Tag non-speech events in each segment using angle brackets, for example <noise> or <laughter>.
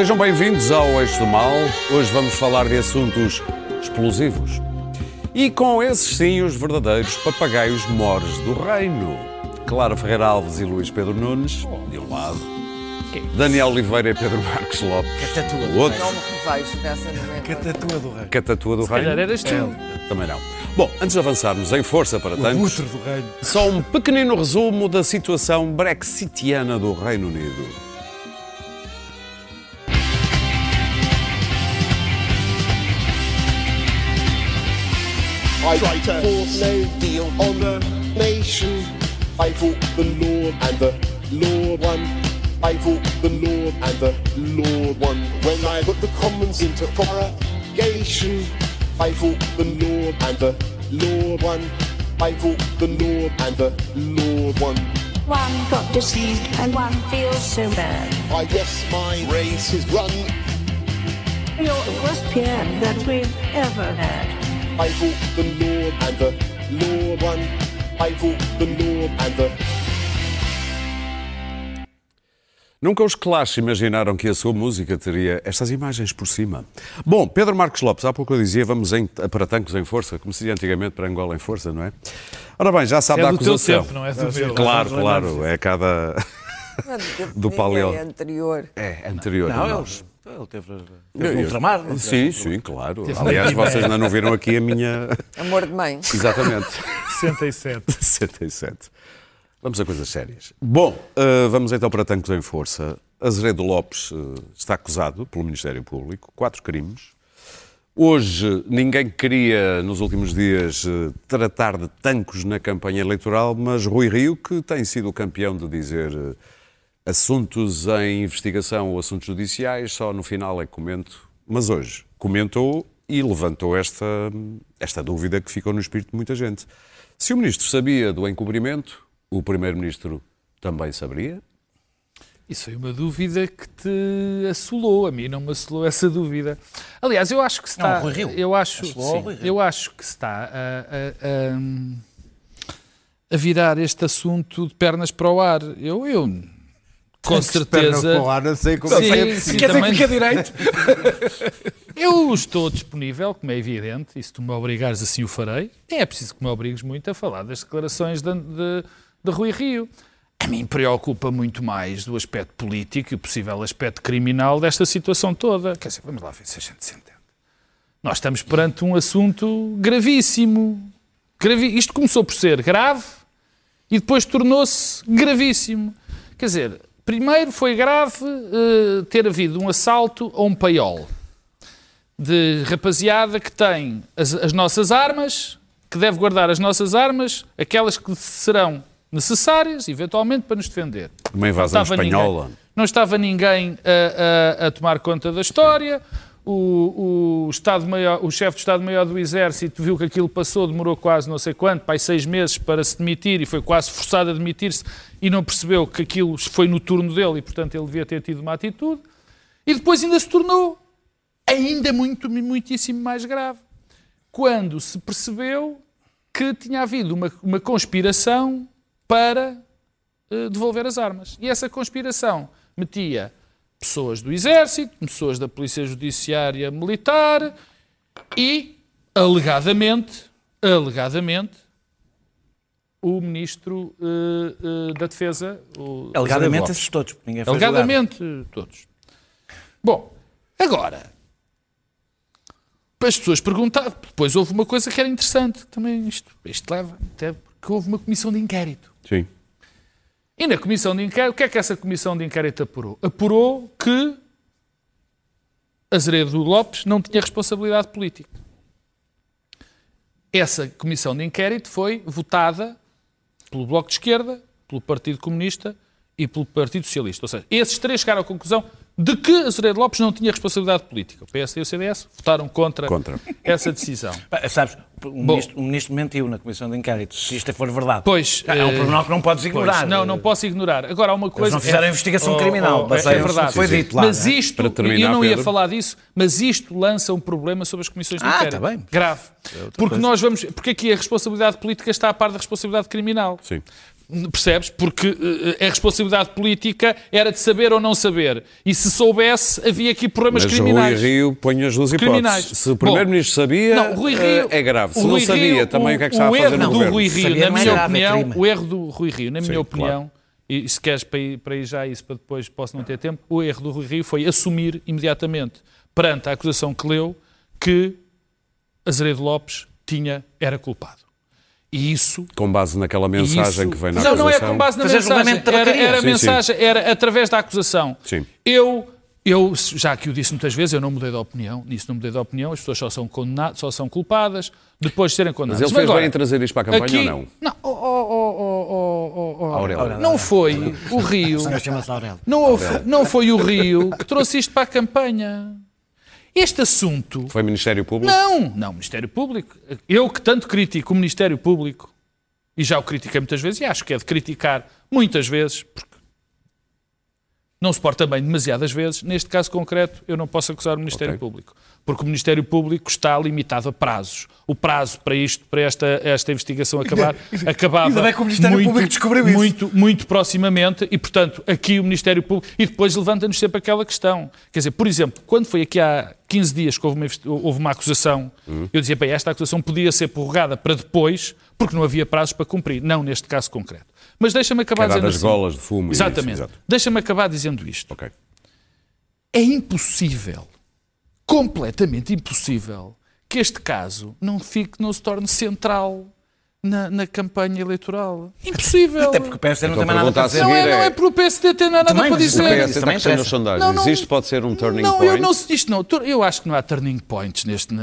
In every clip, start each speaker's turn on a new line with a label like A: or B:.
A: Sejam bem-vindos ao Eixo do Mal. Hoje vamos falar de assuntos explosivos. E com esses sim, os verdadeiros papagaios mores do reino. Clara Ferreira Alves e Luís Pedro Nunes, de um lado. Daniel Oliveira e Pedro Marques Lopes, do outro.
B: Não me revejo nessa nomenclatura.
C: Catatua do rei.
A: Catatua do
D: calhar
A: reino.
D: eras tu.
A: Também não. Bom, antes de avançarmos em força para
C: O
A: tantos,
C: do reino.
A: só um pequenino resumo da situação brexitiana do Reino Unido.
E: I force no deal on the nation. I fought the Lord and the Lord won. I fought the Lord and the Lord won. When I put the commons into prorogation, I fought the Lord and the Lord won. I fought the Lord and the Lord won.
F: One got deceived and one feels so bad.
E: I guess my race is run.
F: You're the worst PM that we've ever had.
E: I fought the Lord and the Lord won. I fought the Lord and the
A: Nunca os Clash imaginaram que a sua música teria estas imagens por cima. Bom, Pedro Marcos Lopes, há pouco eu dizia, vamos em, para tancos em força, como se dizia antigamente para Angola em força, não é? Ora bem, já sabe
D: É
A: da
D: do teu
A: acusação.
D: tempo, não é do meu.
A: Claro, claro, é cada... <laughs> Do paleo.
B: É anterior.
A: É, anterior a
C: Não,
A: nós.
C: Ele, ele teve,
A: Eu-
C: teve no ultramar. não
A: Sim,
C: teve?
A: sim, claro. Aliás, vocês ainda não viram aqui a minha...
B: Amor de mãe.
A: Exatamente. <laughs>
D: 67.
A: 67. <laughs> Vamos a coisas sérias. Bom, eh, vamos então para Tancos em Força. Azeredo Lopes eh, está acusado pelo Ministério Público, quatro crimes. Hoje, ninguém queria, nos últimos dias, eh, tratar de tancos na campanha eleitoral, mas Rui Rio, que tem sido o campeão de dizer assuntos em investigação ou assuntos judiciais, só no final é que comento. Mas hoje comentou e levantou esta, esta dúvida que ficou no espírito de muita gente. Se o Ministro sabia do encobrimento, o Primeiro-Ministro também saberia?
D: Isso foi uma dúvida que te assolou. A mim não me assolou essa dúvida. Aliás, eu acho que se está.
C: Não, Rui Rio.
D: Eu acho, sim,
C: Rui Rio.
D: eu acho que se está a, a- a- a virar este assunto de pernas para o ar. Eu, eu com certeza.
C: não sei como
D: Sim,
C: é
D: sim,
C: Quer dizer
D: também-
C: que fica direito?
D: Eu estou disponível, como é evidente, e se tu me obrigares assim o farei. Nem é preciso que me obrigues muito a falar das declarações de, de, de Rui Rio. A mim preocupa muito mais do aspecto político e o possível aspecto criminal desta situação toda. Quer dizer, vamos lá ver se a gente se entende. Nós estamos perante um assunto gravíssimo. Gravi... Isto começou por ser grave e depois tornou-se gravíssimo. Quer dizer, primeiro foi grave eh, ter havido um assalto a um paiol de rapaziada que tem as, as nossas armas, que deve guardar as nossas armas, aquelas que serão necessárias, eventualmente, para nos defender.
A: Uma invasão
D: Não
A: espanhola.
D: ninguém- não estava ninguém a, a- a tomar conta da história. O, o, Estado Maior, o chefe de Estado-Maior do Exército viu que aquilo passou, demorou quase não sei quanto, pai, seis meses para se demitir e foi quase forçado a demitir-se e não percebeu que aquilo foi no turno dele e, portanto, ele devia ter tido uma atitude. E depois ainda se tornou ainda muito, muitíssimo mais grave. Quando se percebeu que tinha havido uma, uma conspiração para eh, devolver as armas. E essa conspiração metia pessoas do Exército, pessoas da Polícia Judiciária Militar e, alegadamente, alegadamente, o Ministro eh, eh, da Defesa, o
C: Alegadamente esses todos, ninguém foi julgado.
D: Alegadamente, todos. Bom, agora, para as pessoas perguntar, depois houve uma coisa que era interessante, também isto, isto leva, até porque houve uma comissão de inquérito.
A: Sim.
D: E na comissão de inquérito, o que é que essa comissão de inquérito apurou? Apurou que Azeredo Lopes não tinha responsabilidade política. Essa comissão de inquérito foi votada pelo Bloco de Esquerda, pelo Partido Comunista e pelo Partido Socialista. Ou seja, esses três chegaram à conclusão de que Azeredo Lopes não tinha responsabilidade política. O PSD e o CDS votaram contra,
A: Contra.
D: essa decisão.
C: Sabes, o ministro, o ministro mentiu na comissão de inquérito, se isto for verdade.
D: Pois,
C: é um
D: eh,
C: pormenor que não podes
D: Pois,
C: ignorar.
D: não, não posso ignorar. Agora há uma coisa.
C: não fizeram a investigação
D: Oh,
C: criminal,
D: oh, é, é verdade.
C: que foi dito lá,
D: mas
C: é?
D: isto,
A: Para terminar,
D: eu não ia
A: Pedro.
D: falar disso, mas isto lança um problema sobre as comissões de
C: Ah,
D: inquérito.
C: tá bem.
D: Grave. Porque nós vamos. Porque aqui a responsabilidade política está a par da responsabilidade criminal.
A: Sim.
D: Percebes? Porque eh, a responsabilidade política era de saber ou não saber. E se soubesse, havia aqui problemas
A: Mas
D: criminais.
A: o Rui Rio põe as duas hipóteses.
D: Criminais.
A: Se o Primeiro-Ministro sabia,
D: Não, o Rui
A: eh,
D: Rio,
A: é grave. Se
D: o
A: não
D: Rui
A: sabia,
D: Rio,
A: também o que é que está a
D: o
A: fazer
D: erro
A: no governo?
D: Rui Rio,
C: Saber
D: na
C: não é
D: minha
C: grave, é
D: opinião,
C: crime.
D: o erro do Rui Rio, na
A: Sim,
D: minha
A: claro.
D: opinião, e se queres para ir, para ir já isso, para depois posso não ter tempo, o erro do Rui Rio foi assumir imediatamente, perante a acusação que leu, que Azeredo Lopes tinha, era culpado. E isso
A: Com base naquela mensagem
D: isso-
A: que vem na
D: não, não é
A: acusação.
D: com base na
C: Fazer
D: mensagem. Era, era,
A: Sim, sim.
D: mensagem, era através da acusação.
A: Sim.
D: Eu, eu, já que o disse muitas vezes, eu não mudei de opinião. Nisso não mudei de opinião. As pessoas só são condenadas, só são culpadas depois de serem
A: Mas
D: condenadas.
A: ele fez
D: agora,
A: bem em trazer isto para a campanha
D: aqui,
A: ou não?
D: Não, oh, oh, oh, oh, oh, oh, não foi o Rio.
C: O senhor chama-se Aurélio.
D: Não, houve- não foi o Rio que trouxe isto para a campanha. Este assunto
A: Foi Ministério Público?
D: não, não, Ministério Público. Eu que tanto critico o Ministério Público, e já o critiquei muitas vezes, e acho que é de criticar muitas vezes, porque não se porta bem demasiadas vezes, neste caso concreto eu não posso acusar o Ministério
A: Ok.
D: Público. Porque o Ministério Público está limitado a prazos. O prazo para isto, para esta, esta investigação <laughs> acabar, acabava
C: Ainda bem que o Ministério
D: muito,
C: Público descobriu isso.
D: muito, muito proximamente e, portanto, aqui o Ministério Público... E depois levanta-nos sempre aquela questão. Quer dizer, por exemplo, quando foi aqui há 15 dias que houve uma, houve uma acusação,
A: Hum.
D: eu dizia, bem, esta acusação podia ser prorrogada para depois, porque não havia prazos para cumprir. Não neste caso concreto. Mas deixa-me acabar dizendo
A: das
D: assim.
A: golas de fumo
D: Exatamente.
A: exato.
D: Deixa-me acabar dizendo isto.
A: Ok.
D: É impossível, completamente impossível, que este caso não fique, não se torne central na, na campanha eleitoral. Impossível.
C: Até porque o PSD não
A: Então
C: tem mais nada para
A: a
C: dizer.
D: Não é, não
A: é-
D: é pelo PSD ter nada
C: Também,
D: para
C: o
D: dizer.
A: O
C: PS
A: PS está crescendo nas sondagens.
D: Não, não-
A: Isto pode ser um turning
D: não,
A: point?
D: eu não, isto não. Eu acho que não há turning points neste,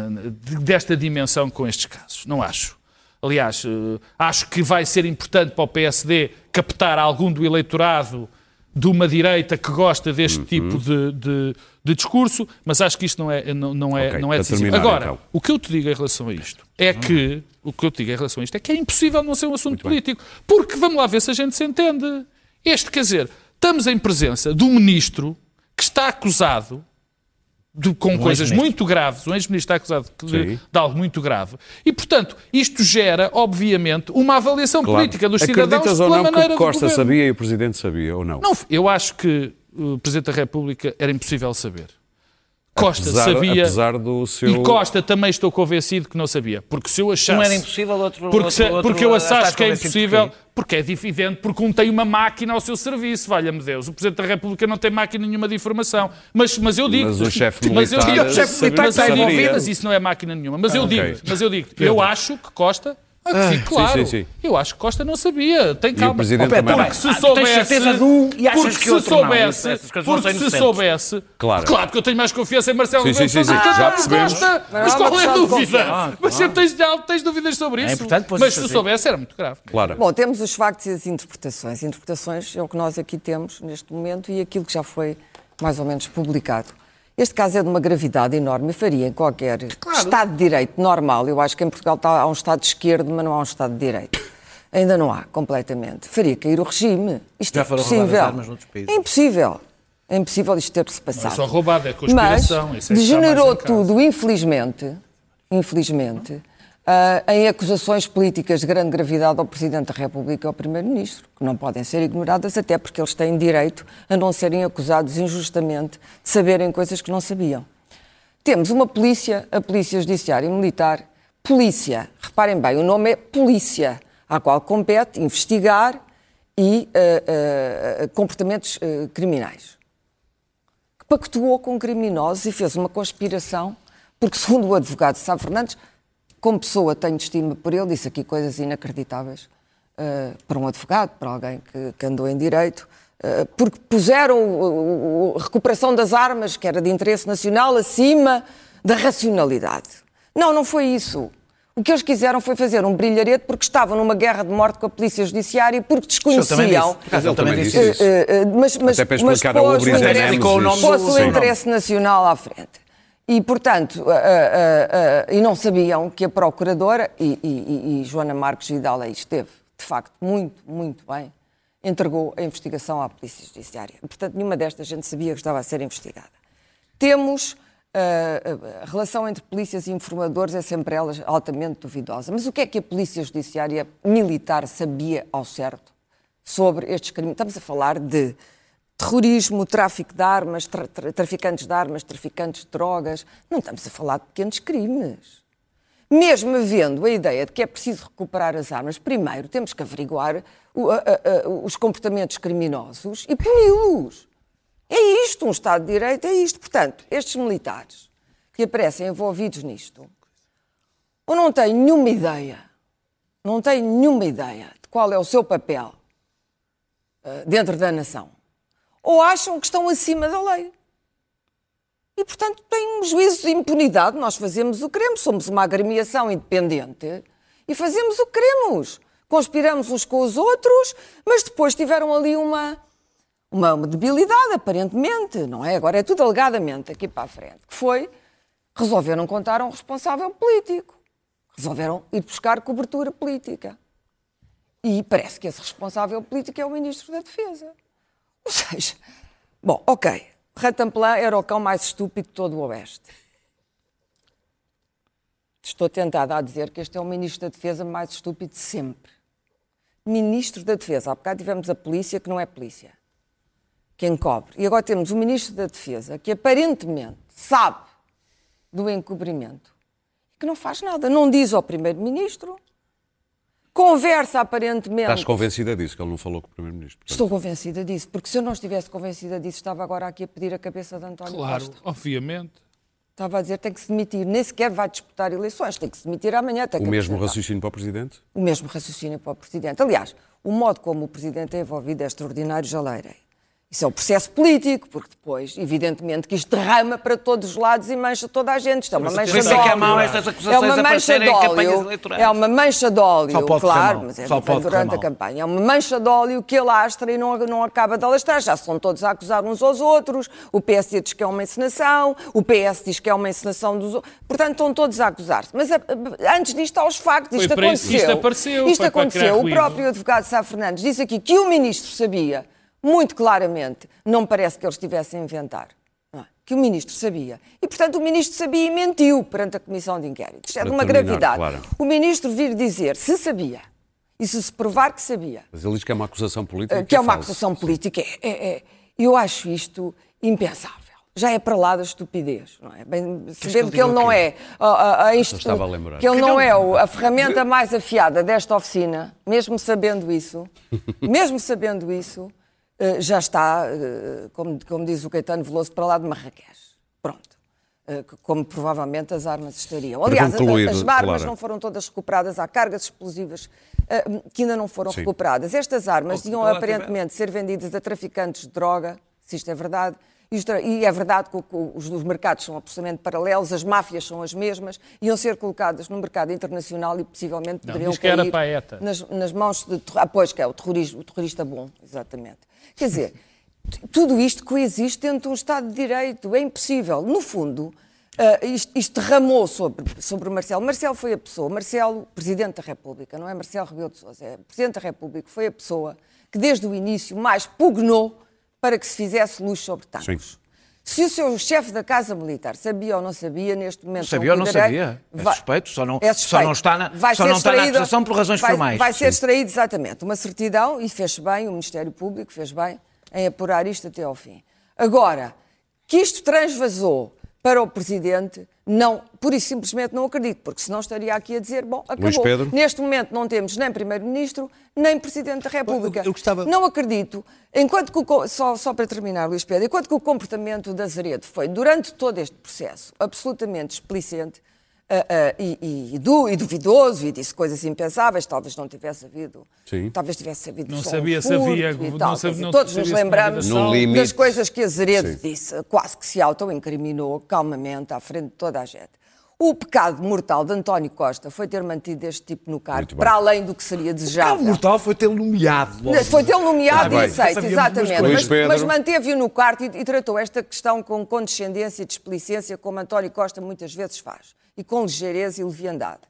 D: desta dimensão com estes casos. Não acho. Aliás, eh, acho que vai ser importante para o PSD captar algum do eleitorado de uma direita que gosta deste
A: Uhum.
D: tipo de, de- de discurso, mas acho que isto não é, não, não é,
A: Ok,
D: não é decisivo.
A: terminar,
D: Agora,
A: então.
D: o que eu te digo em relação a isto é que o que eu te digo em relação a isto é que é impossível não ser um assunto político. Porque vamos lá ver se a gente se entende. Este, quer dizer, estamos em presença de um ministro que está acusado de- com coisas
C: ex-ministro.
D: muito graves, um ex-ministro está acusado de, de algo muito grave. E, portanto, isto gera, obviamente, uma avaliação
A: Claro.
D: política dos cidadãos
A: Acreditas ou
D: pela
A: não que
D: maneira
A: o
D: do
A: Costa sabia e o Presidente sabia ou não?
D: Não, eu acho que o Presidente da República era impossível saber. Costa
A: apesar,
D: sabia.
A: apesar do seu...
D: E Costa também estou convencido que não sabia. Porque se eu achasse.
C: Um era impossível, outro
D: Porque, se-
C: outro-
D: porque eu acho que é impossível,
C: porquê?
D: Porque é evidente, porque um tem uma máquina ao seu serviço, valha-me Deus. O Presidente da República não tem máquina nenhuma de informação. Mas, mas eu digo.
A: Mas o chefe <laughs>
D: mas eu
A: militar
D: digo- mas eu digo, mas isso não é máquina nenhuma. Mas eu digo, mas eu digo, eu acho que Costa. Ah, que fique claro.
A: sim, sim.
D: Eu acho que Costa não sabia. Tem calma.
A: Presidente
C: Oh, Pedro,
A: também.
C: tá
D: Porque
C: bem.
D: se
C: Ah,
D: soubesse.
C: certeza de um e achas
D: porque
C: que
D: se soubesse.
C: Coisas não
D: porque se soubesse.
A: Claro.
D: Claro que eu tenho mais confiança em Marcelo
A: Sim,
D: Rebelo
A: sim, sim, sim.
D: em
A: Já percebemos.
D: Costa.
B: Mas
D: Mas
B: há
D: qual é a dúvida? Mas sempre tens, tens dúvidas sobre isso.
C: importante, pois,
D: Mas
C: isso
D: se
C: sim.
D: soubesse era muito grave.
A: Claro.
B: Bom, temos os factos e as interpretações. Interpretações é o que nós aqui temos neste momento e aquilo que já foi mais ou menos publicado. Este caso é de uma gravidade enorme e faria em qualquer Estado de Direito normal. Eu acho que em Portugal está, há um Estado de esquerda, mas não há um Estado de Direito. Ainda não há, completamente. Faria cair o regime. Isto
C: Já
B: é impossível.
C: armas noutros países.
B: É impossível. É impossível isto ter-se
D: Não é
B: passado.
D: só roubado, é conspiração.
B: Mas
D: isso é
B: degenerou tudo, infelizmente, infelizmente, ah, em acusações políticas de grande gravidade ao Presidente da República e ao Primeiro-Ministro, que não podem ser ignoradas, até porque eles têm direito a não serem acusados injustamente de saberem coisas que não sabiam. Temos uma polícia, a Polícia Judiciária e Militar, polícia, reparem bem, o nome é polícia, à qual compete investigar e ah, ah, comportamentos ah, criminais. Que pactuou com criminosos e fez uma conspiração, porque, segundo o advogado Sá Fernandes, como pessoa tenho estima por ele, disse aqui coisas inacreditáveis eh, para um advogado, para alguém que, que andou em direito, eh, porque puseram o- a recuperação das armas, que era de interesse nacional, acima da racionalidade. Não, não foi isso. O que eles quiseram foi fazer um brilharete porque estavam numa guerra de morte com a Polícia Judiciária e porque
C: Ele também
B: desconheciam
C: disse. Ele também disse isso.
B: eh, mas, mas,
A: Até para
B: mas
A: explicar
B: pôs o
A: and
B: interesse-
C: com o nome
B: pôs
C: do-
B: o
C: Sim.
B: interesse nacional à frente. E, portanto, ah, ah, e não sabiam que a Procuradora, e, e- e- Joana Marques Vidal aí esteve, de facto, muito, muito bem, entregou a investigação à Polícia Judiciária. Portanto, nenhuma destas gente sabia que estava a ser investigada. Temos ah, a relação entre polícias e informadores é sempre ela altamente duvidosa. Mas o que é que a Polícia Judiciária Militar sabia ao certo sobre estes crimes. Estamos a falar de terrorismo, tráfico de armas, tra tra traficantes de armas, traficantes de drogas. Não estamos a falar de pequenos crimes. Mesmo havendo a ideia de que é preciso recuperar as armas, primeiro temos que averiguar o, a, a, os comportamentos criminosos e puni-los. É isto, um Estado de Direito é isto. Portanto, estes militares que aparecem envolvidos nisto, ou não têm nenhuma ideia, não têm nenhuma ideia de qual é o seu papel uh, dentro da nação, ou acham que estão acima da lei. E, portanto, têm um juízo de impunidade. Nós fazemos o que queremos, somos uma agremiação independente e fazemos o que queremos. Conspiramos uns com os outros, mas depois tiveram ali uma, uma, uma debilidade, aparentemente, não é? Agora é tudo alegadamente aqui para a frente, que foi resolveram contar a um responsável político. Resolveram ir buscar cobertura política. E parece que esse responsável político é o Ministro da Defesa. Ou seja, bom, ok, Rantamplan era o cão mais estúpido de todo o Oeste. Estou tentada a dizer que este é o Ministro da Defesa mais estúpido de sempre. Ministro da Defesa. Há bocado tivemos a polícia, que não é polícia, que encobre. E agora temos o Ministro da Defesa, que aparentemente sabe do encobrimento que não faz nada. Não diz ao Primeiro-Ministro, conversa aparentemente.
A: Estás convencida disso, que ele não falou com o Primeiro-Ministro? portanto.
B: Estou convencida disso, porque se eu não estivesse convencida disso, estava agora aqui a pedir a cabeça de António
D: Claro,
B: Costa.
D: obviamente.
B: Estava a dizer tem que se demitir, nem sequer vai disputar eleições, tem que se demitir amanhã. Tem
A: O
B: que
A: mesmo
B: apresentar.
A: raciocínio para o Presidente?
B: O mesmo raciocínio para o Presidente. Aliás, o modo como o Presidente é envolvido é extraordinário, já leirei. Isso é o processo político, porque depois, evidentemente, que isto derrama para todos os lados e mancha toda a gente. Isto é uma mancha
C: isso
B: de
C: é que é
B: óleo.
C: mau estas
B: É uma mancha de óleo. É uma mancha de óleo,
C: Só pode
B: claro,
C: mal.
B: mas é
C: Só pode
B: durante a
C: mal.
B: campanha. É uma mancha de óleo que alastra e não, não acaba de alastrar. Já são todos a acusar uns aos outros. O PSD diz que é uma encenação, o PS diz que é uma encenação dos outros. Portanto, estão todos a acusar-se. Mas a- a- antes disto, há os factos. Isto aconteceu.
D: isto apareceu,
B: Isto aconteceu. O próprio advogado Sá Fernandes disse aqui que o ministro sabia, muito claramente, não me parece que ele estivesse a inventar, é? que o ministro sabia. E, portanto, o ministro sabia e mentiu perante a comissão de inquérito. Isto é de uma
A: terminar,
B: gravidade.
A: claro.
B: O ministro vir dizer se sabia e se se provar que sabia,
A: Mas ele diz que é uma acusação política.
B: que é uma
A: falsa.
B: acusação política, é, é- é- eu acho isto impensável. Já é para lá da estupidez, não é? Bem, sabendo que ele não é a, a, a inst-
A: estava a lembrar.
B: que ele não é a ferramenta mais afiada desta oficina, mesmo sabendo isso, mesmo sabendo isso, eh, já está, eh, como, como diz o Caetano Veloso, para lá de Marrakech. Pronto. Eh, Como provavelmente as armas estariam. Aliás,
A: concluir,
B: as armas
A: Clara.
B: não foram todas recuperadas, há cargas explosivas eh, que ainda não foram
A: Sim.
B: recuperadas. Estas armas iam aparentemente ser vendidas a traficantes de droga, se isto é verdade, e é verdade que os, os mercados são absolutamente paralelos, as máfias são as mesmas, iam ser colocadas no mercado internacional e possivelmente
D: Não,
B: poderiam
D: era
B: cair
D: para a ETA.
B: nas, nas mãos de... Ah, pois, que é o, terrorismo, o terrorista bom, exatamente. Quer dizer, <laughs> tudo isto coexiste dentro de um Estado de Direito, é impossível. No fundo, ah, isto, isto derramou sobre, sobre o Marcelo. Marcelo foi a pessoa, Marcelo, Presidente da República, não é Marcelo Rebelo de Sousa, é Presidente da República, foi a pessoa que desde o início mais pugnou para que se fizesse luz sobre tanques.
A: Sim.
B: Se o seu chefe da Casa Militar sabia ou não sabia, neste momento.
C: Sabia ou não sabia? É suspeito, só não-
B: é
C: só não está na-
B: Vai
C: só
B: ser
C: não está na acusação por razões
B: vai,
C: formais.
B: Vai ser extraído exatamente uma certidão e fez bem, o Ministério Público fez bem em apurar isto até ao fim. Agora, que isto transvasou para o Presidente, não, pura e simplesmente não acredito, porque senão estaria aqui a dizer, bom, acabou.
A: Pedro?
B: Neste momento não temos nem Primeiro-Ministro, nem Presidente da República.
G: Eu- eu gostava-
B: Não acredito. Enquanto que o, só, só para terminar, Luís Pedro, enquanto que o comportamento da Azeredo foi, durante todo este processo, absolutamente explicente e, e- e du- e duvidoso, e disse coisas impensáveis, talvez não tivesse havido.
A: Sim.
B: Talvez tivesse havido
D: Não
B: só um
D: sabia se
B: furto
D: havia-
B: e
D: não
B: tal.
D: sabia- não
B: Todos
D: sabia
B: nos lembramos das coisas que Azeredo disse, quase que se auto-incriminou calmamente à frente de toda a gente. O pecado mortal de António Costa foi ter mantido este tipo no cargo, para além do que seria
G: O
B: desejável.
G: mortal foi tê-lo nomeado logo.
B: Foi tê-lo nomeado
A: Ah,
B: e aceito, exatamente. Mas, mas manteve-o no quarto e, e tratou esta questão com condescendência e displicência, como António Costa muitas vezes faz, e com ligeireza e leviandade.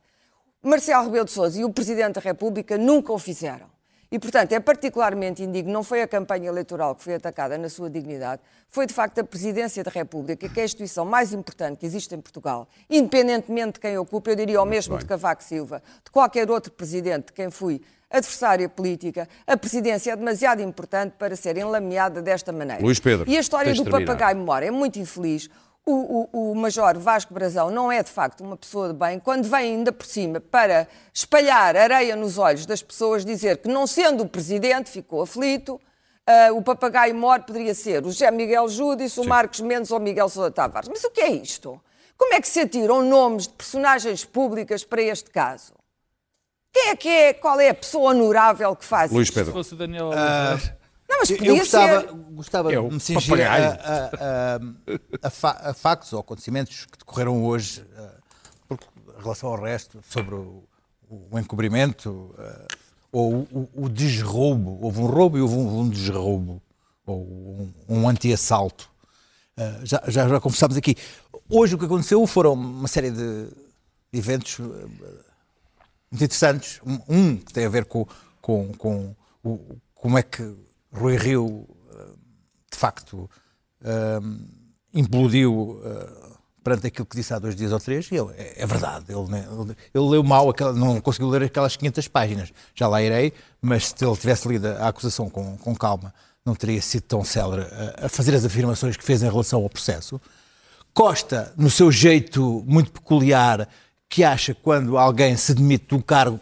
B: Marcelo Rebelo de Sousa e o Presidente da República nunca o fizeram. E, portanto, é particularmente indigno, não foi a campanha eleitoral que foi atacada na sua dignidade, foi de facto a Presidência da República, que é a instituição mais importante que existe em Portugal, independentemente de quem ocupa, eu diria o mesmo de Cavaco Silva, de qualquer outro Presidente de quem fui adversária política, a presidência é demasiado importante para ser enlameada desta maneira.
A: Luís Pedro,
B: E a história do papagaio memória é muito infeliz. O, o- o Major Vasco Brazão não é de facto uma pessoa de bem, quando vem ainda por cima para espalhar areia nos olhos das pessoas, dizer que não sendo o presidente ficou aflito, ah, o papagaio mor poderia ser o José Miguel Júdice, o Marcos Mendes ou o Miguel Sousa Tavares. Mas o que é isto? Como é que se atiram nomes de personagens públicas para este caso? Quem é que é? Qual é a pessoa honorável que faz
A: Luís
B: isto?
A: Pedro.
D: Se fosse o Daniel Oliveira.
B: Não, mas
G: Eu,
B: podia
G: eu gostava,
B: ser.
G: gostava
A: É
G: de me cingir a, a, a, a, fa- a factos ou acontecimentos que decorreram hoje, porque, em relação ao resto, sobre o, o encobrimento ah, ou o, o desroubo. Houve um roubo e houve um, um desroubo, ou um, um anti-assalto. Ah, já, já, já conversámos aqui. Hoje o que aconteceu foram uma série de eventos muito interessantes. Um, um que tem a ver com, com, com o, como é que Rui Rio, eh, de facto, eh, implodiu eh, perante aquilo que disse há dois dias ou três, e ele, é, é verdade, ele, ele- leu mal, aquela, não conseguiu ler aquelas 500 páginas. Já lá irei, mas se ele tivesse lido a acusação com, com calma, não teria sido tão célere a, a fazer as afirmações que fez em relação ao processo. Costa, no seu jeito muito peculiar, que acha quando alguém se demite de um cargo,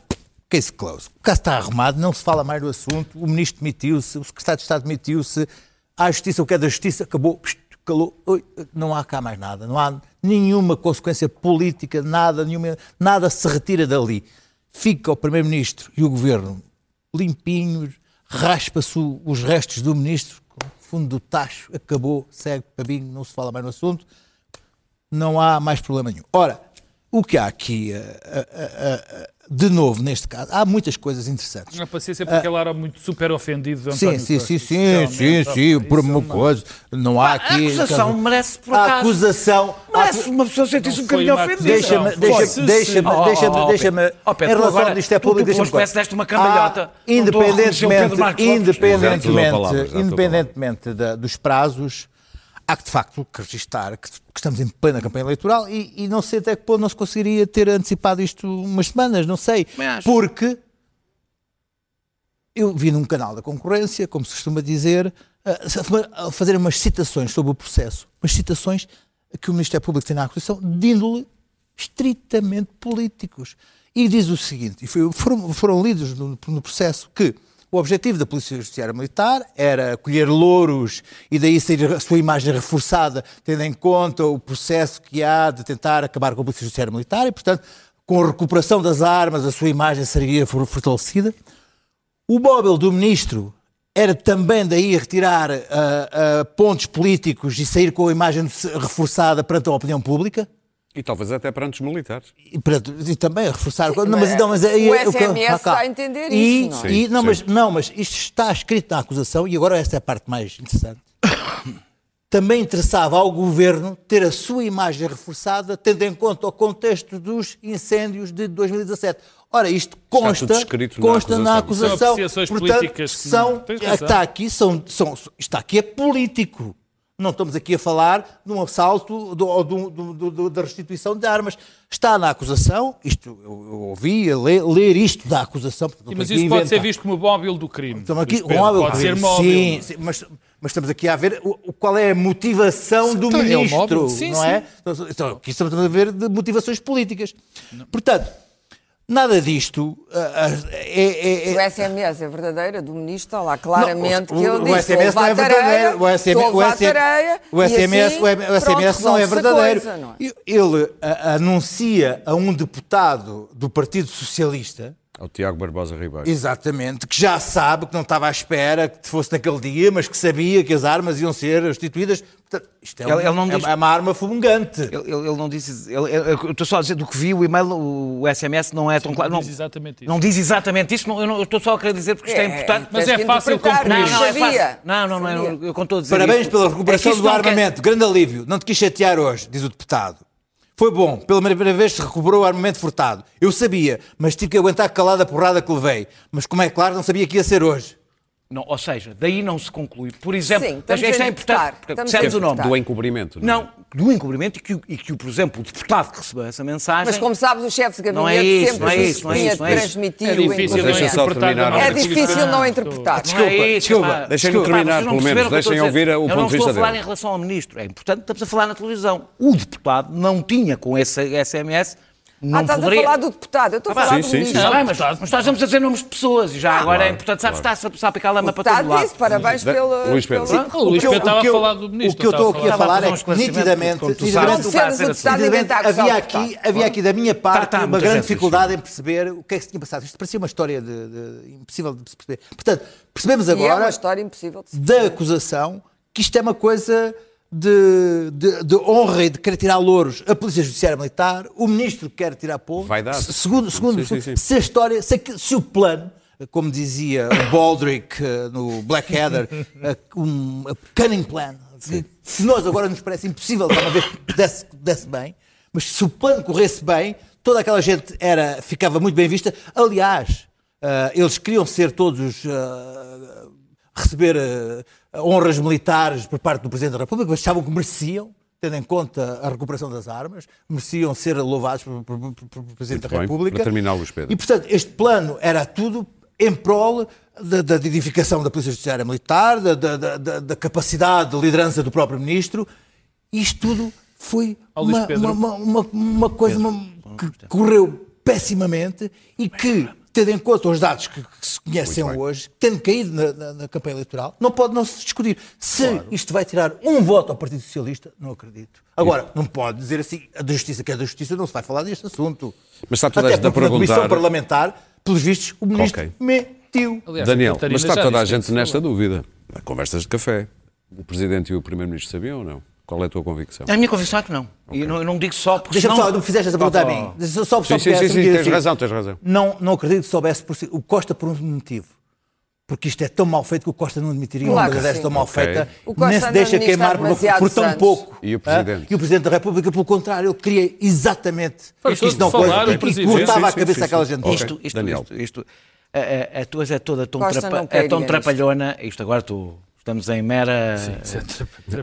G: case close. O caso está arrumado, não se fala mais do assunto, o ministro demitiu-se, o secretário de Estado demitiu-se, a justiça, o que é da justiça, acabou, calou, não há cá mais nada, não há nenhuma consequência política, nada, nenhuma, nada se retira dali. Fica o primeiro-ministro e o governo limpinhos, raspa-se os restos do ministro, fundo do tacho, acabou, segue, pabinho, não se fala mais no assunto não há mais problema nenhum. Ora, o que há aqui, eh, eh, eh, de novo, neste caso, há muitas coisas interessantes.
D: A paciência porque ele era muito super ofendido.
G: Sim, sim, sim, sim, sim, sim, por
D: é
G: uma coisa. Não há
C: a
G: aqui.
C: acusação merece, por
G: A
C: acaso.
G: acusação. a
C: Merece
G: acu-
C: uma pessoa sentir-se um bocadinho ofendida.
D: acusação.
G: Deixa-me, deixa-me, deixa-me,
C: Oh, oh,
G: deixa-me.
C: Oh,
G: em relação a isto é público, deixa-me
C: parece deste uma cambalhota. A
G: independentemente, independentemente,
A: a a
G: independentemente dos prazos, há que de facto que registrar que, que estamos em plena campanha eleitoral e, e não sei até que ponto não se conseguiria ter antecipado isto umas semanas, não sei. Porque eu vi num canal da concorrência, como se costuma dizer, a- fazer umas citações sobre o processo, umas citações que o Ministério Público tem na acusação de índole estritamente políticos. E diz o seguinte, e foram, foram lidos no, no processo, que o objetivo da Polícia Judiciária Militar era colher louros e daí sair a sua imagem reforçada, tendo em conta o processo que há de tentar acabar com a Polícia Judiciária Militar e, portanto, com a recuperação das armas, a sua imagem seria for- fortalecida. O móvel do ministro era também daí retirar ah, ah, pontos políticos e sair com a imagem reforçada perante a opinião pública.
A: E talvez até perante os militares.
G: E, perante- e também reforçar.
B: Sim,
G: não, mas, não, mas aí-
B: o
G: eu-
B: SMS
G: ah, cá.
B: dá a entender
G: e,
B: isso, não é?
G: e- não,
A: Sim,
G: mas, não, mas isto está escrito na acusação, e agora esta é a parte mais interessante. <coughs> Também interessava ao governo ter a sua imagem reforçada, tendo em conta o contexto dos incêndios de 2017. Ora, isto consta,
A: escrito na
G: consta na
A: acusação.
G: acusação.
D: São
G: Portanto,
D: políticas que
G: são,
D: razão.
G: está aqui são, são, está aqui é político. Não estamos aqui a falar de um assalto do- ou do- do- do- do- da restituição de armas. Está na acusação, isto eu, eu ouvi a ler, ler isto da acusação.
D: Sim, mas isso pode ser visto como móvel do crime.
G: Estamos aqui,
D: Pedro.
G: móvel,
D: pode ser
G: sim,
D: móvel.
G: Sim, sim, mas, mas estamos aqui a ver o, qual é a motivação do
D: Então, é
G: ministro,
D: móvel. Sim,
G: não
D: sim.
G: é? Então, aqui estamos a ver de motivações políticas. Portanto, nada disto ah, ah, é- é-
B: Se o SMS é verdadeira do ministro, está lá claramente
G: Não,
B: que ele
G: o,
B: diz
G: o SMS não é verdadeiro. O SMS, o SMS,
B: tareia,
G: o SMS,
B: assim,
G: o SMS não é
B: pronto, resolve-se a
G: verdadeiro.
B: coisa, não é?
G: Ele ah, anuncia a um deputado do Partido Socialista
A: Ao Tiago Barbosa Ribeiro.
G: Exatamente, que já sabe que não estava à espera que fosse naquele dia, mas que sabia que as armas iam ser restituídas. Isto é,
C: Ele-
G: um-
C: ele não
G: é
C: diz-
G: uma- é uma arma fumegante.
C: Ele, ele- ele não disse. Eu estou só a dizer do que vi, o e-mail, o SMS não é tão claro.
D: Não
C: Não,
D: diz exatamente isso.
C: não diz exatamente isso. não- eu, não- eu estou só a querer dizer porque isto é,
B: É,
C: importante.
D: Mas é fácil cumprir.
C: Não, não, é fácil. Não, não, não, eu, eu conto a dizer
G: Parabéns
C: isto.
G: pela
C: É
G: recuperação
C: isto
G: do
C: não quer-
G: armamento, grande alívio. Não te quis chatear hoje, diz o deputado. Foi bom, pela primeira vez se recuperou o armamento furtado. Eu sabia, mas tive que aguentar calada a porrada que levei. Mas como é claro, não sabia que ia ser hoje.
C: Não, ou seja, daí não se conclui. Por exemplo,
B: Sim,
C: isto é importante, porque
B: a
C: o nome?
A: Do encobrimento. não é?
C: Não, do encobrimento e que, o- e que, por exemplo, o deputado que recebeu essa mensagem.
B: Mas como sabes, o chefe de
C: Não é
B: gabinete
C: isso,
B: sempre
C: não é isso, não é isso, não é
B: transmitir
D: É
B: o
D: difícil não interpretar
A: terminar.
B: É difícil não interpretar.
C: Não é isso,
A: desculpa,
C: desculpa,
A: terminar,
C: vocês não
A: pelo menos,
C: perceberam o que eu estou
A: deixem ouvir o
C: Eu
A: ponto
C: não
A: de
C: estou
A: vista
C: a falar em relação ao ministro. É importante, estamos a falar na televisão. O deputado não tinha com esse SMS. Não
B: Ah, estás
C: poderia...
B: a falar do deputado, eu estou a
C: Ah,
B: falar
A: sim,
B: do
A: sim,
B: ministro.
C: Está bem, mas, mas nós estamos a dizer nomes de pessoas e já agora é
A: claro,
C: importante, sabes,
A: claro.
C: está a picar lama para todo lado.
B: disse, parabéns pelo...
A: Luís Pedro.
B: pelo-
D: O Luís
G: que eu-
D: Pedro estava
G: o que
D: a
G: eu-
D: falar do ministro.
G: O que eu estou aqui a
C: a
G: falar é que, nitidamente, nitidamente,
B: Não a
G: havia, aqui, havia aqui da minha parte
C: tá,
G: uma
C: muita
G: grande dificuldade em perceber o que é que se tinha passado. Isto parecia uma história impossível de se perceber. Portanto, percebemos
B: E é uma
G: agora
B: história impossível de se
G: da acusação que isto é uma coisa de, de- de honra e de querer tirar louros a Polícia Judiciária Militar, o Ministro quer tirar pontos.
A: Vaidade.
G: Se- Segundo, segundo
A: Sim, sim, sim.
G: se a história, se, se o plano, como dizia o Baldrick eh, no Blackadder, eh, um a cunning plan, se nós agora nos parece impossível que uma vez desse, desse bem, mas se o plano corresse bem, toda aquela gente era, ficava muito bem vista. Aliás, eh, eles queriam ser todos receber honras militares por parte do Presidente da República, mas achavam que mereciam, tendo em conta a recuperação das armas, mereciam ser louvados por- por- por- por- pelo Presidente
A: Muito
G: da
A: bem.
G: República.
A: Para terminar, Luís Pedro.
G: E, portanto, este plano era tudo em prol da, da edificação da Polícia Judiciária Militar, da, da- da- da- da capacidade de liderança do próprio Ministro. Isto tudo foi uma, uma, uma, uma coisa uma- que correu pessimamente e que, tendo em conta os dados que, que se conhecem hoje, tendo caído na, na- na campanha eleitoral, não pode não se discutir. Se isto vai tirar um voto ao Partido Socialista, não acredito. Agora, não pode dizer assim, a da justiça que é da justiça, não se vai falar deste assunto.
A: Mas está toda a
G: Até
A: gente a
G: na Comissão
A: perguntar-
G: Parlamentar, pelos vistos, o Ministro
A: Ok.
G: mentiu.
D: Aliás,
A: Daniel,
D: a
A: mas está toda a gente nesta dúvida. Conversas de café. O Presidente e o Primeiro-Ministro sabiam ou não? Qual é a tua convicção?
C: A minha convicção é que não. E eu não, eu não digo só porque
G: Deixa-me
C: senão...
G: só, não fizeste essa pergunta a mim. Só, só, só
A: Sim, sim,
G: porque
A: sim, sim,
G: diz
A: tens
G: assim,
A: razão, tens razão.
G: Não, não acredito que soubesse por si. O Costa por um motivo. Porque isto é tão mal feito que o Costa não admitiria
B: Claro
G: uma coisa
B: sim.
G: tão mal
A: Ok.
G: feita.
B: O Costa
G: Nem se deixa queimar por, por tão
B: anos.
G: pouco.
A: E o
G: Ah,
A: Presidente?
G: E o Presidente da República, pelo contrário, ele queria exatamente
D: Fartou
G: isto não
D: falar,
G: coisa, e
D: Presidente.
G: cortava
A: Sim,
G: a
A: sim,
G: cabeça
A: sim,
G: àquela
A: sim.
G: gente.
A: Ok.
C: Isto, isto,
A: Daniel.
C: isto, isto a, a, a tua é toda tão, trapa- é tão trapalhona, isto agora tu, estamos em mera...
D: Isso é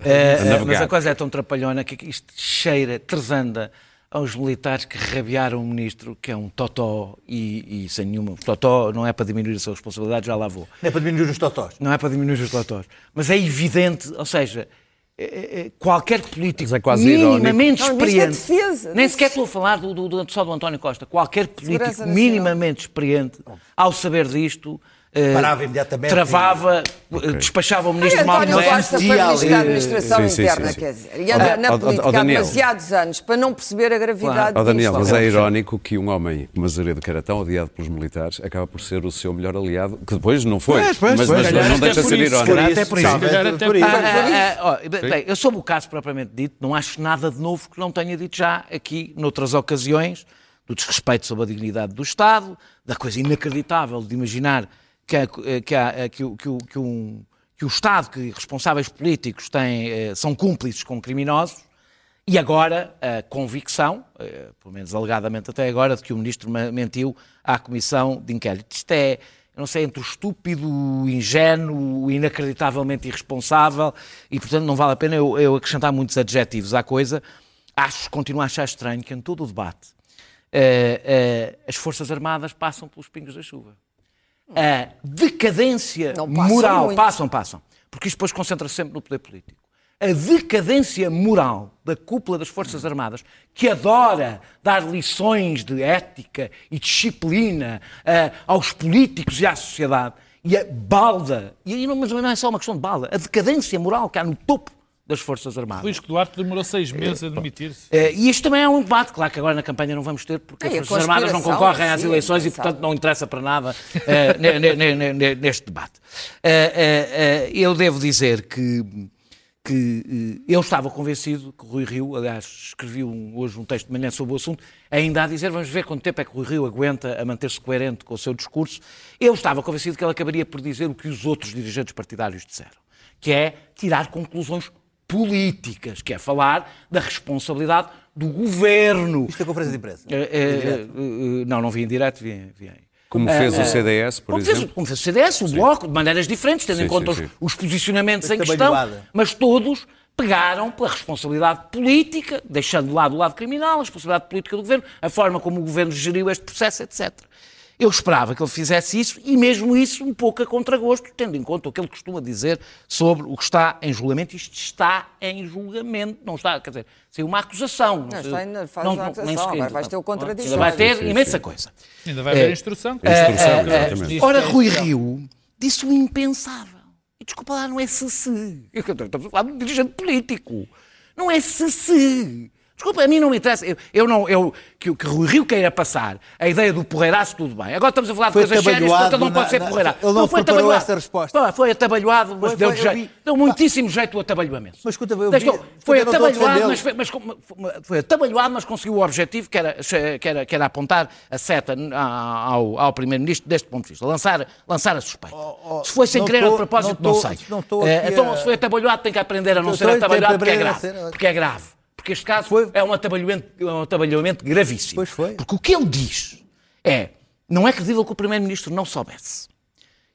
C: Eh,
A: A
C: eh,
A: navegar.
C: mas a coisa é tão trapalhona que isto cheira, tresanda aos militares que rabiaram o ministro, que é um totó e, e sem nenhuma... Totó não é para diminuir a sua responsabilidade, já lá vou.
G: Não é para diminuir os totós.
C: Não é para diminuir os totós. Mas é evidente, ou seja, é- é- qualquer político
A: é quase
C: minimamente
B: irónico. Não, isto é
C: experiente,
B: defesa.
C: nem sequer estou a falar do, do- do- só do António Costa, qualquer político minimamente experiente, ao saber disto, eh,
G: Parava imediatamente
C: travava, eh, despachava o ministro mal
B: António Costa foi ministro da Administração
A: sim, sim,
B: Interna,
A: sim, sim.
B: quer dizer, e anda na política há demasiados anos para não perceber a gravidade
A: Ó Daniel, mas é irónico que um homem como Azeredo, que era tão odiado pelos militares, acaba por ser o seu melhor aliado, que depois não foi,
G: Pois, pois,
A: mas,
G: pois.
A: mas
D: Calhar
A: não deixa de ser irónico.
C: até por isso.
D: Até por
C: Ah,
D: isso.
C: ah, ah, ó, bem, eu sobre o caso propriamente dito, não acho nada de novo que não tenha dito já aqui, noutras ocasiões, do desrespeito sobre a dignidade do Estado, da coisa inacreditável de imaginar que, a- que, há- que que que um- que o Estado, que responsáveis políticos têm, eh, são cúmplices com criminosos, e agora a convicção, eh, pelo menos alegadamente até agora, de que o ministro mentiu à comissão de inquérito. Isto é, não sei, entre o estúpido, o ingênuo, o inacreditavelmente irresponsável, e portanto não vale a pena eu, eu acrescentar muitos adjetivos à coisa. Acho, continuo a achar estranho que em todo o debate eh, eh, as Forças Armadas passam pelos pingos da chuva. A decadência
B: passam
C: moral.
B: muito.
C: Passam, passam. Porque isto depois concentra-se sempre no poder político. A decadência moral da cúpula das Forças Armadas, que adora dar lições de ética e disciplina ah, aos políticos e à sociedade, e a balda, e aí não, mas não é só uma questão de balda, a decadência moral que há no topo das Forças Armadas.
D: Luís Duarte demorou seis meses a demitir-se.
C: Eh, e isto também é um debate, claro que agora na campanha não vamos ter, porque
B: a
C: as Forças Armadas não concorrem às
B: sim,
C: eleições e, portanto, não interessa para nada eh, ne- ne- ne- ne- ne- neste debate. Eh, eh, eh, eu devo dizer que, que eh, eu estava convencido que o Rui Rio, aliás, escrevi um- hoje um texto de manhã sobre o assunto, ainda a dizer, vamos ver quanto tempo é que o Rui Rio aguenta a manter-se coerente com o seu discurso. Eu estava convencido que ele acabaria por dizer o que os outros dirigentes partidários disseram, que é tirar conclusões políticas, que é falar da responsabilidade do governo.
G: Isto é conferência de imprensa.
C: Eh, eh, não, não vi em direto, vi, vi em-
A: Como fez o CDS, por
C: como fez,
A: exemplo.
C: como fez o CDS, o Bloco, de maneiras diferentes, tendo
A: Sim,
C: em conta
A: sim,
C: os,
A: sim.
C: os posicionamentos
G: Foi
C: em questão, mas todos pegaram pela responsabilidade política, deixando de lado o lado criminal, a responsabilidade política do governo, a forma como o governo geriu este processo, etc. Eu esperava que ele fizesse isso e mesmo isso um pouco a contragosto, tendo em conta o que ele costuma dizer sobre o que está em julgamento. Isto está em julgamento, não está, quer dizer, saiu uma acusação.
B: Não,
C: se-
B: está ainda faz
C: não-
B: uma
C: não-
B: acusação,
C: nem sequer-
B: agora vais ter o contraditório.
C: Ainda vai ter
A: Sim,
C: imensa
A: sim.
C: coisa.
D: Ainda vai haver instrução.
A: Instrução,
C: É, é,
A: exatamente.
C: Ora, Rui Rio disse o impensável. E desculpa lá, não é se-se. Estamos a falar de um dirigente político. Não é se-se. Desculpa, a mim não me interessa. Eu, eu não, eu, que, o- que Rui Rio queira passar a ideia do porreiraço, tudo bem. Agora estamos a falar de
G: Foi
C: coisas sérias, portanto não pode
G: na-
C: ser porreiraço.
G: ele não
C: foi
G: preparou
C: atabalhoado.
G: essa resposta.
C: Pá, Foi atabalhoado, mas
G: Foi,
C: deu,
G: foi,
C: jeito.
G: vi.
C: deu muitíssimo jeito o atabalhamento.
G: Mas escuta, eu vi-
C: Deixou- foi
G: não estou a
C: atabalhoado, mas, foi, mas foi atabalhoado, mas conseguiu o objetivo que era, que era, que era apontar a seta ao, ao Primeiro-Ministro deste ponto de vista, lançar, lançar a suspeita.
G: oh,
C: se foi sem
G: não
C: querer
G: estou-
C: a propósito,
G: não
C: não, sei.
G: não
C: Eh, então, se foi atabalhoado, tem que aprender a não
G: Eu
C: ser
G: que
C: atabalhoado, porque é grave. Porque é grave. Porque este caso
G: Foi.
C: é um atabalhamento, é um atabalhamento gravíssimo.
G: Pois foi.
C: Porque o que ele diz é, não é credível que o Primeiro-Ministro não soubesse.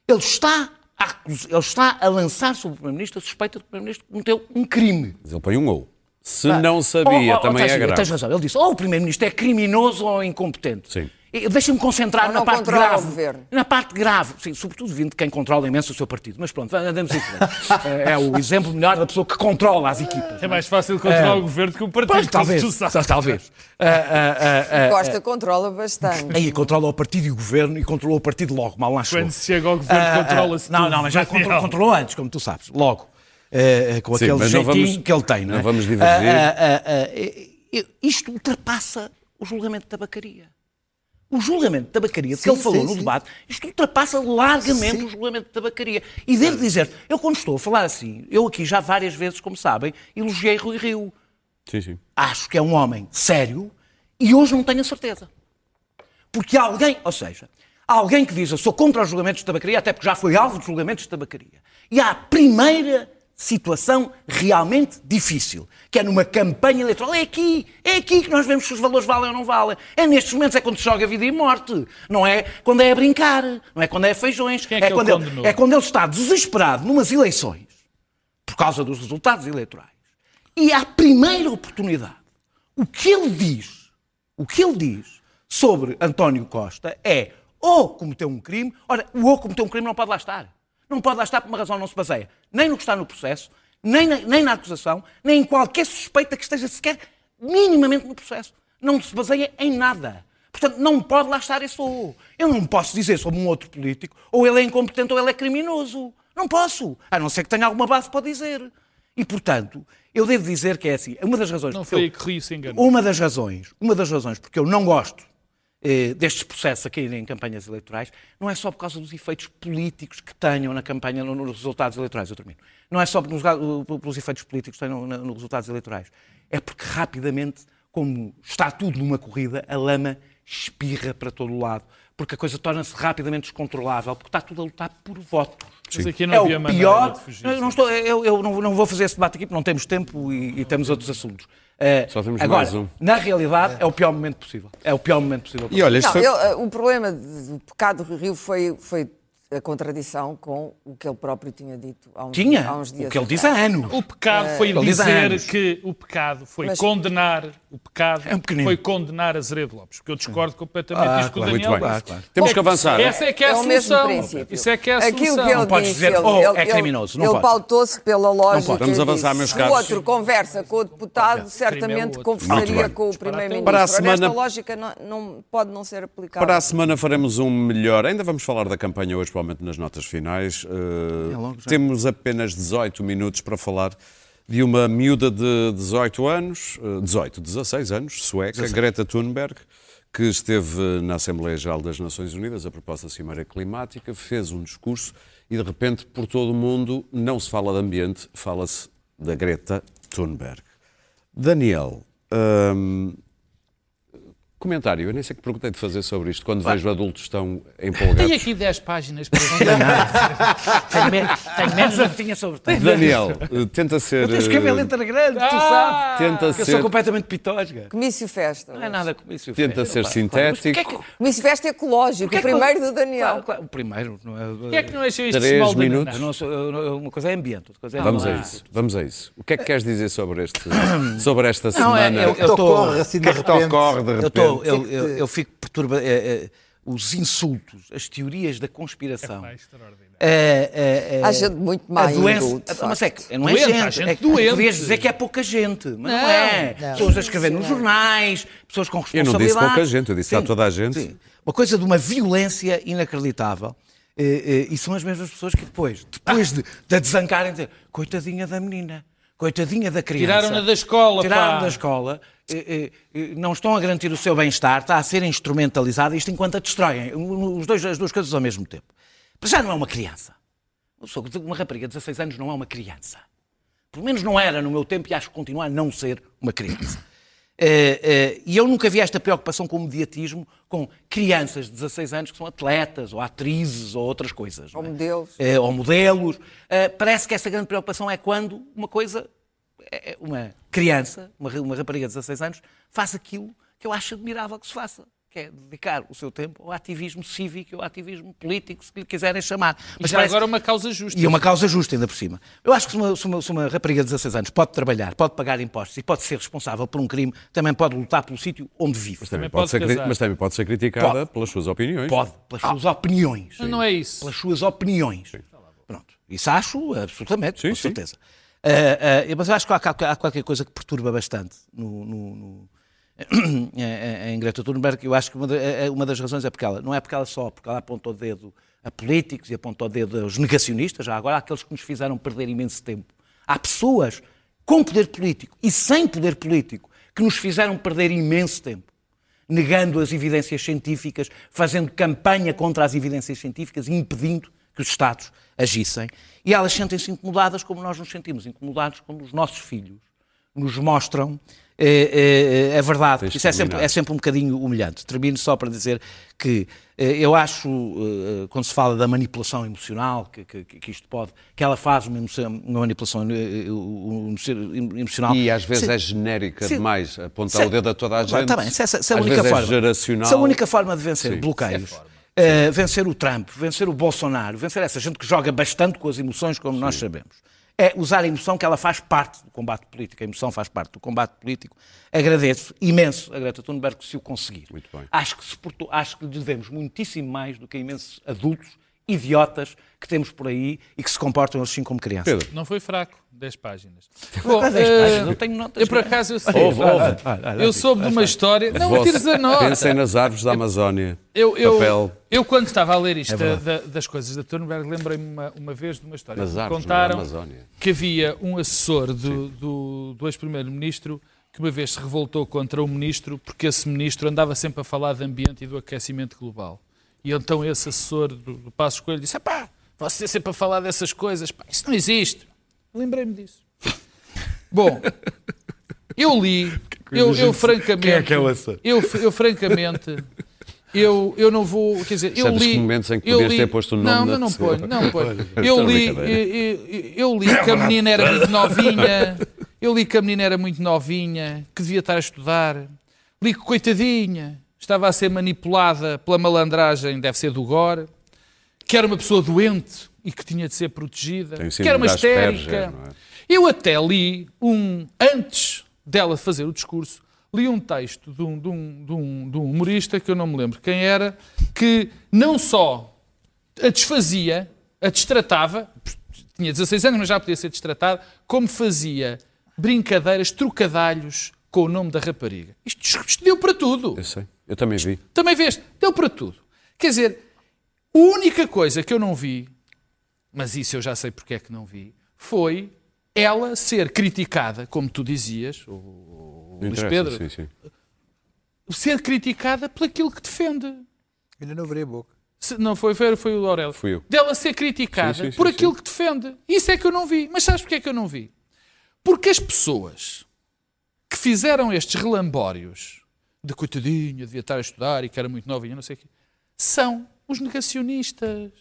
C: Ele está, a, ele está a lançar sobre o Primeiro-Ministro a suspeita de que o Primeiro-Ministro cometeu um crime.
A: Mas ele põe um ou. Se não sabia,
C: Oh, oh, oh,
A: também
C: tens,
A: é grave.
C: Tens razão. Ele disse, ou o Primeiro-Ministro é criminoso ou incompetente.
A: Sim.
C: Deixa-me concentrar na parte grave.
B: governo.
C: Na parte grave, sim, sobretudo vindo de quem controla imenso o seu partido. Mas pronto, andamos em frente. é, é o exemplo melhor da pessoa que controla as equipas.
D: É mais fácil controlar o governo que o partido.
C: Pois, talvez. Talvez. Ah, ah,
B: Costa controla bastante.
C: Aí controla o partido e o governo e controlou o partido logo, mal lá.
D: Quando se chega ao governo, controla-se
C: Não, não, mas já controlou, controlou antes, como tu sabes, logo. Com
A: Sim,
C: aquele
A: mas não
C: jeitinho
A: vamos-
C: que ele tem, não é?
A: não vamos divergir.
C: Isto ultrapassa o julgamento de tabacaria. O julgamento de tabacaria, de que
G: Sim,
C: ele falou
G: sim,
C: no
G: sim.
C: debate, isto ultrapassa largamente
G: Sim.
C: o julgamento de tabacaria. E devo dizer, eu quando estou a falar assim, eu aqui já várias vezes, como sabem, elogiei Rui Rio.
A: Sim, sim.
C: Acho que é um homem sério e hoje não tenho a certeza. Porque alguém, ou seja, há alguém que diz eu sou contra os julgamentos de tabacaria, até porque já foi alvo de julgamentos de tabacaria. E há a primeira situação realmente difícil, que é numa campanha eleitoral. É aqui, é aqui que nós vemos se os valores valem ou não valem. É nestes momentos, é quando se joga vida e morte. Não é quando é a brincar, não é quando é feijões.
D: É que ele
C: quando ele, é quando ele está desesperado numas eleições, por causa dos resultados eleitorais. E à primeira oportunidade, o que ele diz, o que ele diz sobre António Costa é ou cometeu um crime, ora, o ou cometeu um crime não pode lá estar. Não pode lá estar por uma razão que não se baseia nem no que está no processo, nem na, nem na acusação, nem em qualquer suspeita que esteja sequer minimamente no processo. Não se baseia em nada. Portanto, não pode lá estar esse ou. Eu não posso dizer sobre um outro político ou ele é incompetente ou ele é criminoso. Não posso. A não ser que tenha alguma base para dizer. E, portanto, eu devo dizer que é assim. Uma das razões.
D: Não foi
C: eu-
D: que Rio se enganou.
C: uma das razões, uma das razões porque eu não gosto eh, destes processos a caírem em campanhas eleitorais, não é só por causa dos efeitos políticos que tenham na campanha, no- nos resultados eleitorais, eu termino. Não é só nos pelos efeitos políticos que tenham nos resultados eleitorais. É porque rapidamente, como está tudo numa corrida, a lama espirra para todo o lado. Porque a coisa torna-se rapidamente descontrolável, porque está tudo a lutar por votos.
D: Mas aqui não
C: é
D: havia
C: o
D: maneira
C: pior.
D: de fugir.
C: Eu, não, estou, eu, eu não, não vou fazer esse debate aqui porque não temos tempo e, e temos outros assuntos. Eh,
A: Só temos
C: agora,
A: mais um.
C: na realidade, é o pior momento possível. É o pior momento possível.
A: E olha,
B: Não,
A: foi...
B: eu, eh, o problema do pecado do Rio foi, foi a contradição com o que ele próprio tinha dito há uns,
C: Tinha
B: há uns dias.
C: o que ele diz há anos.
D: O pecado foi
C: há
D: dizer que o pecado foi
B: Mas-
D: condenar o pecado
C: É um
D: foi condenar Azeredo Lopes, porque eu discordo completamente
C: Ah,
D: disto que o
C: claro,
A: muito
D: Daniel
A: bem.
D: disse.
C: Claro, claro.
A: Temos que avançar.
D: Essa é que é a
B: É o mesmo
D: solução.
B: princípio.
D: Isso é que é a
B: Aquilo
D: solução.
B: que ele
C: Não podes dizer,
B: ele,
C: "Oh,
B: ele-
C: é criminoso", não
B: ele pautou-se pela lógica.
C: pode.
A: Vamos avançar, meus
B: Se
A: caros.
B: o outro conversa com o deputado,
D: é
B: certamente
D: outro.
B: conversaria
A: Muito bem.
B: com o primeiro-ministro.
A: Para a
B: Ora,
A: semana-
B: Esta lógica não, não pode não ser aplicável.
A: Para a semana faremos um melhor. Ainda vamos falar da campanha hoje, provavelmente nas notas finais. Uh,
C: É
A: temos apenas 18 minutos para falar de uma miúda de 18 anos, uh, 18, 16 anos, sueca, Greta Thunberg, que esteve na Assembleia Geral das Nações Unidas a propósito da Cimeira Climática, fez um discurso e de repente por todo o mundo não se fala de ambiente, fala-se da Greta Thunberg. Daniel, hum, Comentário, eu nem sei que perguntei de fazer sobre isto quando vejo adultos tão empolgados.
D: Tenho aqui 10 páginas para
C: Tenho, me- tenho menos do que tinha sobre.
A: Daniel, eh, tenta ser.
C: Eu tenho que
A: eh,
C: letra grande, tu
D: Ah!
C: sabes.
A: Tenta
C: Eu
A: ser,
C: sou completamente pitosga.
B: Comício Festa.
C: Não é nada com isso.
A: tenta ser sintético.
B: Comício Festa ecológico, o primeiro do Daniel.
C: Claro, claro, o primeiro, não é?
D: Porquê é que não achei isto
A: Três minutos.
C: Não, não sou- eu- eu- uma coisa é ambiente, outra coisa é
A: Vamos a isso, vamos a isso. O que é que queres dizer sobre, este, sobre esta
C: Não, é,
A: semana?
C: eu-
G: O que te ocorre assim
A: O
G: de
A: que é que te
G: repente?
C: Eu,
A: repente?
C: tô, eu,
G: é que
C: eu,
G: te-
C: eu fico perturbado. os insultos, as teorias da conspiração.
D: Extraordinário.
C: É, é, é,
B: Há gente muito má
C: a doença,
B: índole, de
C: mas é que não é
D: Doente,
C: gente,
D: há gente
C: é que
D: doente.
C: Podias dizer que é pouca gente, mas não,
D: Não,
C: é.
G: não.
C: Pessoas a escrever nos jornais, pessoas com
A: Eu não
C: responsabilidade.
A: disse pouca gente, eu disse há toda a gente.
C: Sim. Uma coisa de uma violência inacreditável. Eh, eh, E são as mesmas pessoas que depois, depois de, de a desancarem, dizer coitadinha da menina, coitadinha da criança.
D: Tiraram-na da escola,
C: Tiraram
D: pá.
C: da escola. eh, eh, eh, Não estão a garantir o seu bem-estar, está a ser instrumentalizada, isto enquanto a destroem. Os dois, as duas coisas ao mesmo tempo. Mas já não é uma criança. Uma rapariga de 16 anos não é uma criança. Pelo menos não era no meu tempo e acho que continua a não ser uma criança. Eh, eh, e eu nunca vi esta preocupação com o mediatismo com crianças de 16 anos que são atletas ou atrizes ou outras coisas.
B: Ou
C: é?
B: modelos.
C: Eh, ou modelos. Parece que essa grande preocupação é quando uma coisa, uma criança, uma rapariga de 16 anos, faz aquilo que eu acho admirável que se faça. Que é dedicar o seu tempo ao ativismo cívico, ao ativismo político, se lhe quiserem chamar.
D: Mas já
C: parece-
D: agora uma causa justa.
C: e é uma causa justa ainda por cima. Eu acho que se uma, se uma- se uma rapariga de 16 anos pode trabalhar, pode pagar impostos e pode ser responsável por um crime, também pode lutar pelo sítio onde vive.
A: Mas também,
D: Também
A: pode ser,
D: pode
A: mas também pode ser criticada
C: Pode.
A: pelas suas opiniões.
C: Pode, pelas suas opiniões.
D: Mas não é isso.
C: Pelas suas opiniões. Pronto. Isso acho absolutamente,
A: Sim,
C: com
A: sim.
C: certeza. Ah, ah, mas eu acho que há, há- há qualquer coisa que perturba bastante no, no- no- em- Greta Thunberg. Eu acho que uma, da- é- uma das razões é porque ela, não é porque ela só, porque ela apontou o dedo a políticos e apontou o dedo aos negacionistas, já agora aqueles que nos fizeram perder imenso tempo. Há pessoas com poder político e sem poder político que nos fizeram perder imenso tempo negando as evidências científicas, fazendo campanha contra as evidências científicas e impedindo que os Estados agissem. E elas sentem-se incomodadas como nós nos sentimos incomodados quando os nossos filhos nos mostram eh, eh, a verdade. Isso é sempre, é sempre um bocadinho humilhante. Termino só para dizer que eh, eu acho, eh, quando se fala da manipulação emocional, que, que, que isto pode, que ela faz uma, emoção- uma manipulação eh, emocional.
A: E às vezes
C: Se-
A: é genérica
C: Sim.
A: demais, apontar
C: Se-
A: o dedo a toda a gente.
C: Está bem, se essa, se a
A: às
C: única
A: vezes
C: forma,
A: é geracional.
C: se a única forma de vencer
A: Sim.
C: bloqueios, eh, vencer o Trump, vencer o Bolsonaro, vencer essa gente que joga bastante com as emoções, como nós sabemos, é usar a emoção que ela faz parte do combate político. A emoção faz parte do combate político. Agradeço imenso a Greta Thunberg se o conseguir.
A: Muito bem.
C: Acho que, se portou- acho que lhe devemos muitíssimo mais do que a imensos adultos, idiotas, que temos por aí e que se comportam assim como crianças.
A: Pedro,
D: Não foi fraco, 10 páginas.
C: Dez
D: eh,
C: páginas, eu tenho notas
D: Eu por acaso eu sei.
A: Ouve, ouve.
D: Eu soube de uma história. Não, tires a nota.
A: pensem nas árvores da Amazónia.
D: Eu, eu,
A: Papel.
D: eu, quando estava a ler isto da- da- das coisas da Thunberg, lembrei-me uma, uma vez de uma história.
A: Nas árvores da
D: contaram
A: Amazónia.
D: que havia um assessor do, do, do ex-primeiro-ministro que uma vez se revoltou contra o ministro porque esse ministro andava sempre a falar de ambiente e do aquecimento global. E então esse assessor do, do Passo Escolho disse: pá, você sempre a falar dessas coisas, pá, isso não existe. Lembrei-me disso. <laughs> Bom, eu li, eu, eu francamente.
C: Quem é que é assessor?
D: Eu, eu francamente. Eu, eu não vou, quer dizer, eu
A: Sabes
D: li...
A: que momentos em que
D: eu
A: podias
D: li-
A: ter posto o nome
D: Não, não, não
A: pessoa.
D: ponho, não ponho. Eu
A: a
D: li, eu, eu- eu li que a menina era muito novinha, eu li que a menina era muito novinha, que devia estar a estudar, li que, coitadinha, estava a ser manipulada pela malandragem, deve ser do Gore, que era uma pessoa doente e que tinha de ser protegida, que era uma histérica.
A: é?
D: Eu até li um, antes dela fazer o discurso, li um texto de um, de, um, de, um, de um humorista, que eu não me lembro quem era, que não só a desfazia, a destratava, tinha 16 anos, mas já podia ser destratado, como fazia brincadeiras, trocadalhos com o nome da rapariga. Isto, isto deu para tudo.
A: Eu sei, eu também vi.
D: Também vês? Deu para tudo. Quer dizer, a única coisa que eu não vi, mas isso eu já sei porque é que não vi, foi ela ser criticada, como tu dizias, o, o Luís Pedro,
A: Sim, sim.
D: ser criticada por aquilo que defende.
G: Ainda não abri a boca.
D: Se- não foi, foi, foi o Aurélio.
A: Fui eu.
D: Dela ser criticada
A: Sim,
D: por
A: sim.
D: aquilo que defende. Isso é que eu não vi. Mas sabes porque é que eu não vi? Porque as pessoas que fizeram estes relambórios de coitadinha, devia estar a estudar e que era muito novinha, não sei o quê, são os negacionistas.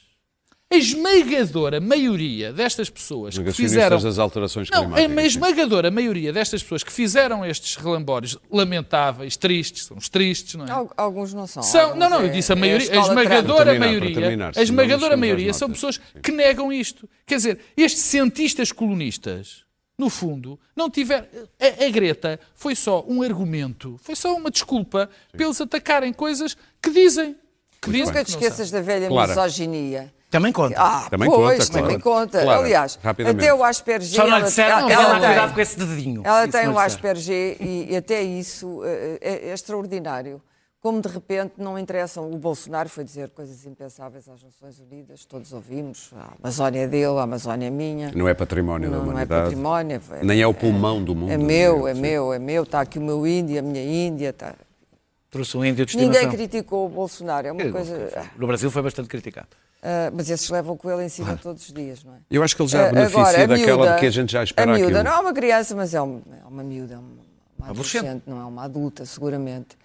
D: A esmagadora maioria destas pessoas que fizeram...
A: das alterações
D: Não,
A: climáticas.
D: a esmagadora maioria destas pessoas que fizeram estes relambórios lamentáveis, tristes, são os tristes, não é?
B: Al- Alguns não são.
D: São, não, não,
B: é-
D: eu disse a
B: é
D: maioria, a
B: Trump.
D: esmagadora
A: terminar,
D: maioria,
A: terminar,
D: a esmagadora maioria são pessoas
A: Sim.
D: que negam isto. Quer dizer, estes cientistas colonistas, no fundo, não tiveram. A, a Greta foi só um argumento, foi só uma desculpa para eles atacarem coisas que dizem. Que dizem
B: Nunca te
D: que não
B: esqueças da velha
A: Clara.
B: misoginia.
C: Também conta.
B: Ah,
A: Também
B: pois,
A: conta,
B: também
A: claro.
B: conta.
A: Clara,
B: Aliás, até o Asperger...
C: Só não lhe
B: ela-
C: disseram,
B: ela,
C: não, ela,
B: ela tem-
C: cuidado com esse dedinho.
B: Ela
C: Isso
B: tem
C: não
B: um
C: disseram.
B: Asperger e, e até isso é, é extraordinário. Como de repente não interessam. O Bolsonaro foi dizer coisas impensáveis às Nações Unidas, todos ouvimos. A Amazónia é dele, a Amazónia é minha.
A: Não é património da
B: Não, não é
A: humanidade.
B: património. é-
A: Nem é o pulmão do mundo.
B: É meu, é meu, é meu. Está aqui o meu índio, a minha Índia. Tá.
C: Trouxe um índio de
B: Ninguém criticou o Bolsonaro. É uma coisa.
C: No Brasil foi bastante criticado.
B: Ah, mas esses levam com ele em cima todos os dias, não é?
A: Eu acho que ele já
B: Ah,
A: beneficia
B: agora, a
A: daquela
B: miúda-
A: de que a gente já espera
B: A miúda
A: aquilo.
B: não é uma criança, mas é, um- é uma miúda, é uma, uma
C: Adolescente.
B: adolescente, não é uma adulta, seguramente.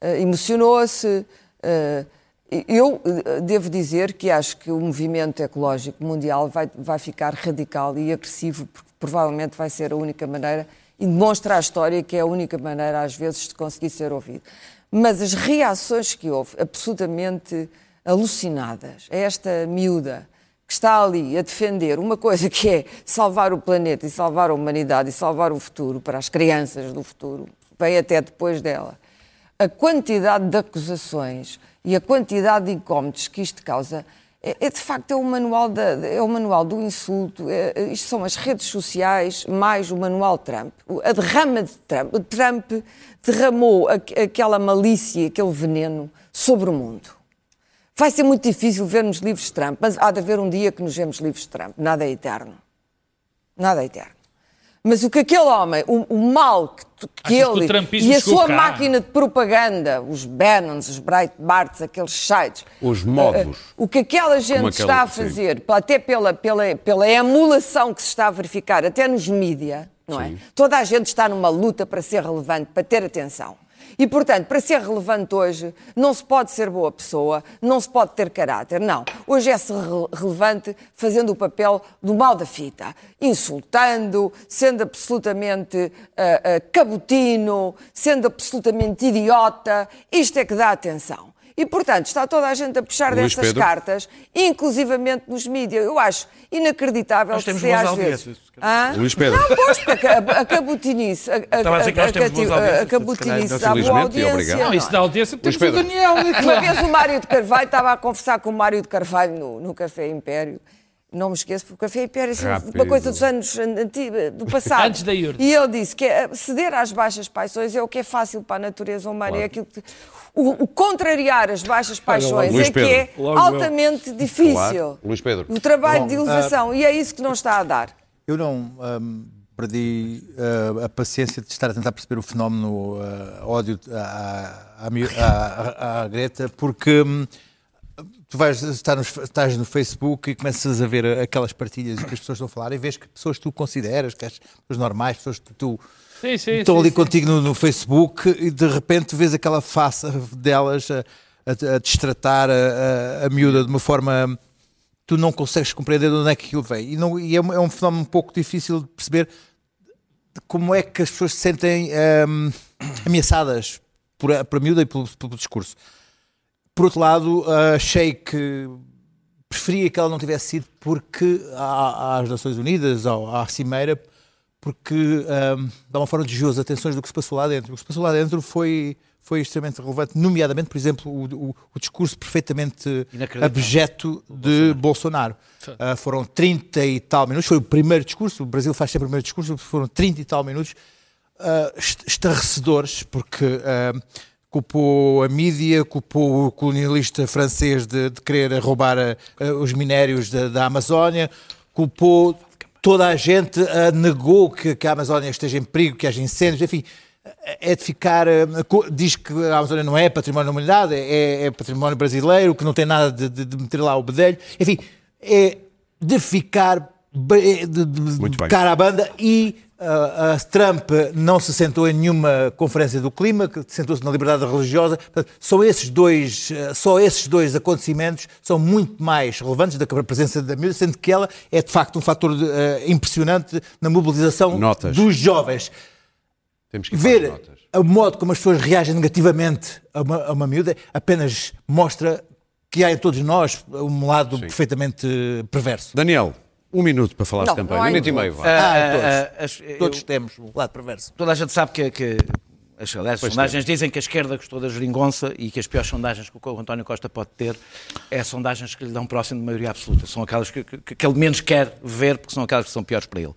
B: Ah, Emocionou-se. ah, eu ah, devo dizer que acho que o movimento ecológico mundial vai, vai ficar radical e agressivo, porque provavelmente vai ser a única maneira, e demonstra à história que é a única maneira, às vezes, de conseguir ser ouvido. Mas as reações que houve, absolutamente alucinadas, a esta miúda, que está ali a defender uma coisa que é salvar o planeta e salvar a humanidade e salvar o futuro para as crianças do futuro, vem até depois dela. A quantidade de acusações e a quantidade de incómodos que isto causa é, é, de facto é o manual da, é o manual do insulto. é- é- isto são as redes sociais mais o manual Trump, a derrama de Trump. Trump derramou aqu- aquela malícia, aquele veneno sobre o mundo. Vai ser muito difícil vermos livros de Trump, mas há de haver um dia que nos vemos livros de Trump. Nada é eterno. Nada é eterno. Mas o que aquele homem, o, o mal que, que
D: que
B: ele
D: o trumpismo
B: e a sua
D: cá?
B: máquina de propaganda, os Bannons, os Breitbarts, aqueles sites,
A: Os modos.
B: o que aquela gente
A: aquela-
B: está a
A: sim.
B: fazer, até pela, pela, pela emulação que se está a verificar, até nos mídia, não é? Toda a gente está numa luta para ser relevante, para ter atenção. E, portanto, para ser relevante hoje, não se pode ser boa pessoa, não se pode ter caráter, não. Hoje é ser re- relevante fazendo o papel do mal da fita, insultando, sendo absolutamente ah, ah, cabotino, sendo absolutamente idiota. Isto é que dá atenção. E, portanto, está toda a gente a puxar
A: Luís
B: dessas
A: Pedro.
B: cartas, inclusivamente nos mídias. Eu acho inacreditável
C: Nós
B: que
C: temos
B: se dê às vezes. Hã?
A: Luís Pedro.
B: Não, pois, porque a, a cabotinice, a, a,
C: a dizer que nós
B: a- a- cabotinice dá boa audiência.
D: Não,
B: não
D: isso
B: é?
D: dá audiência porque temos o. Daniel. né,
B: Uma
D: claro.
B: vez o Mário de Carvalho estava a conversar com o Mário de Carvalho no, no Café Império. Não me esqueço, porque o Café Império é assim,
A: Rápido.
B: uma coisa dos anos antigos, do passado.
D: Antes da IURD.
B: E ele disse que eh, ceder às baixas paixões é o que é fácil para a natureza humana. É aquilo que, o, o contrariar as baixas paixões é que é altamente difícil.
A: Claro. Luís Pedro.
B: O trabalho de
G: Bom,
B: elevação. E é isso que não está a dar.
G: Eu não hum, perdi uh, a paciência de estar a tentar perceber o fenómeno uh, ódio à, à, à- à- à Greta, porque hum, tu vais estar nos- estás no Facebook e começas a ver aquelas partilhas que as pessoas estão a falar e vês que pessoas que tu consideras, que as pessoas normais, pessoas que tu
D: Sim, sim,
G: estão
D: sim,
G: ali
D: sim.
G: contigo no, no Facebook e de repente vês aquela face delas a, a, a destratar a, a, a miúda de uma forma tu não consegues compreender de onde é que aquilo vem. E, não, e é, um, é um fenómeno um pouco difícil de perceber de como é que as pessoas se sentem hum, ameaçadas por a, por a miúda e pelo, pelo discurso. Por outro lado, achei que preferia que ela não tivesse sido porque às Nações Unidas ou à Cimeira, porque dá uma forma desviosa atenções do que se passou lá dentro. O que se passou lá dentro foi, foi extremamente relevante, nomeadamente, por exemplo, o, o- o discurso perfeitamente abjeto de Bolsonaro. Ah, foram 30 e tal minutos, foi o primeiro discurso, o Brasil faz sempre o primeiro discurso, foram 30 e tal minutos est- estarrecedores, porque ah, culpou a mídia, culpou o colonialista francês de, de querer roubar ah, os minérios da, da Amazónia, culpou toda a gente, ah, negou que, que a Amazónia esteja em perigo, que haja incêndios, enfim, é de ficar. co- Diz que a Amazónia não é património da humanidade, é, é património brasileiro, que não tem nada de, de- de meter lá o bedelho. Enfim, é de ficar de, de- de cara à banda e a, a Trump não se sentou em nenhuma conferência do clima, que sentou-se na liberdade religiosa. Portanto, são esses dois, eh, só esses dois acontecimentos são muito mais relevantes da que a presença da miúda, sendo que ela é de facto um fator impressionante na mobilização
A: Notas.
G: dos jovens.
A: Temos que
G: Ver
A: notas.
G: o modo como as pessoas reagem negativamente a uma, a uma miúda apenas mostra que há em todos nós um lado perfeitamente eh, perverso.
A: Daniel, um minuto para falar
B: Não,
A: de campanha. Um minuto e meio, vá.
G: Ah,
C: Ah,
G: todos.
C: ah, as- eu-
G: Todos temos um lado perverso.
C: Toda a gente sabe que, que as, aliás, sondagens dizem que a esquerda gostou da geringonça e que as piores sondagens que o António Costa pode ter é sondagens que lhe dão próximo de maioria absoluta. São aquelas que, que- que ele menos quer ver, porque são aquelas que são piores para ele.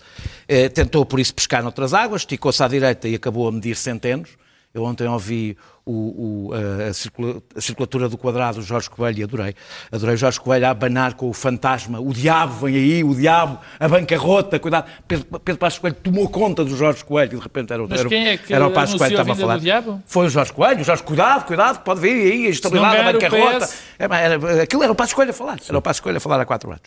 C: Eh, tentou, por isso, pescar noutras águas, esticou-se à direita e acabou a medir centenos. Eu ontem ouvi o- o- a, a circula- a circulatura do quadrado do Jorge Coelho e adorei. Adorei o Jorge Coelho a abanar com o fantasma. O diabo vem aí, o diabo, a bancarrota, cuidado. Pedro, Pedro Passos Coelho tomou conta do Jorge Coelho e de repente era, o-
D: Mas
C: era,
D: quem é que
C: era o Passos Coelho que
D: a
C: estava a falar. Foi o Jorge Coelho. O Jorge, cuidado, cuidado, pode vir aí a estabilidade
D: o
C: bancarrota. É, era- aquilo era o Passos Coelho a falar. Era o Passos Coelho a falar há quatro anos.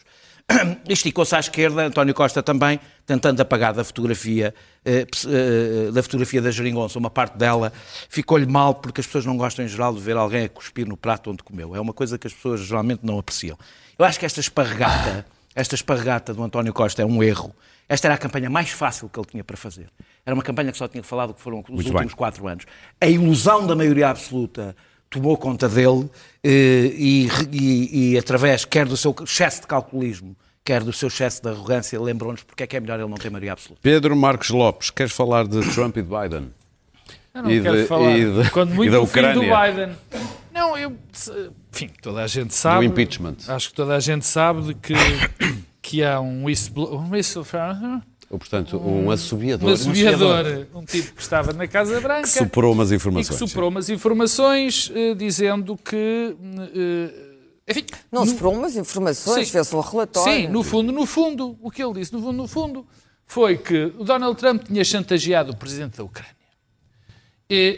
C: <clears throat> Esticou-se à esquerda, António Costa também, tentando apagar da fotografia, eh, ps- eh, da fotografia da geringonça, uma parte dela ficou-lhe mal porque as pessoas não gostam em geral de ver alguém a cuspir no prato onde comeu. É uma coisa que as pessoas geralmente não apreciam. Eu acho que esta esparregata, esta esparregata do António Costa é um erro. Esta era a campanha mais fácil que ele tinha para fazer. Era uma campanha que só tinha falado que foram os
A: Muito
C: últimos
A: bem.
C: quatro anos. A ilusão da maioria absoluta tomou conta dele eh, e, e- e através quer do seu excesso de calculismo, quer do seu excesso de arrogância, lembrou-nos porque é que é melhor ele não ter maioria absoluta.
A: Pedro Marcos Lopes, queres falar de Trump e de Biden?
D: Eu não
A: E
D: quero
A: de-
D: falar.
A: e de-
D: Quando
A: e
D: muito
A: da
D: o fim do
A: Ucrânia.
D: Biden. Não, eu. Enfim, toda a gente sabe.
A: impeachment.
D: Acho que toda a gente sabe de que, <coughs> que há um whistleblower. Um whistleblower.
A: Ou, portanto, um assobiador.
D: Um assobiador, um tipo que estava na Casa Branca
A: Que superou umas
D: e que
A: informações.
D: superou umas informações eh, dizendo que. eh, enfim,
B: Não
D: no-
B: se foram umas informações,
D: Sim.
B: fez-se um relatório.
D: Sim, no fundo, no fundo, o que ele disse, no fundo, no fundo, foi que o Donald Trump tinha chantageado o presidente da Ucrânia.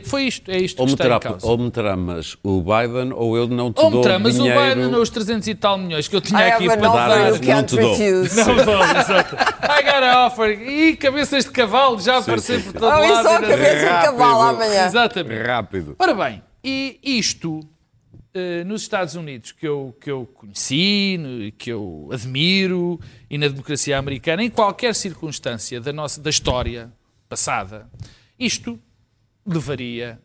D: Foi isto, é isto
A: Ou
D: que está
A: meterá,
D: em causa.
A: ou meterá mas o Biden ou eu não te
D: Ou
A: dou
D: meterá, mas o
A: dinheiro.
D: Biden não os 300 e tal milhões que eu tinha
B: I
D: aqui
B: have
D: para
B: an
A: dar,
B: offer
A: não te dou.
D: Não vou, exato. I got a offer. E cabeças de cavalo já aparecer
A: sim,
D: por todo
B: Oh, e
D: lado.
B: só cabeça de cavalo amanhã.
D: Exatamente.
A: Rápido.
D: Ora bem, e isto eh, nos Estados Unidos que eu, que eu conheci, que eu admiro, e na democracia americana, em qualquer circunstância da, nossa, da história passada, isto levaria,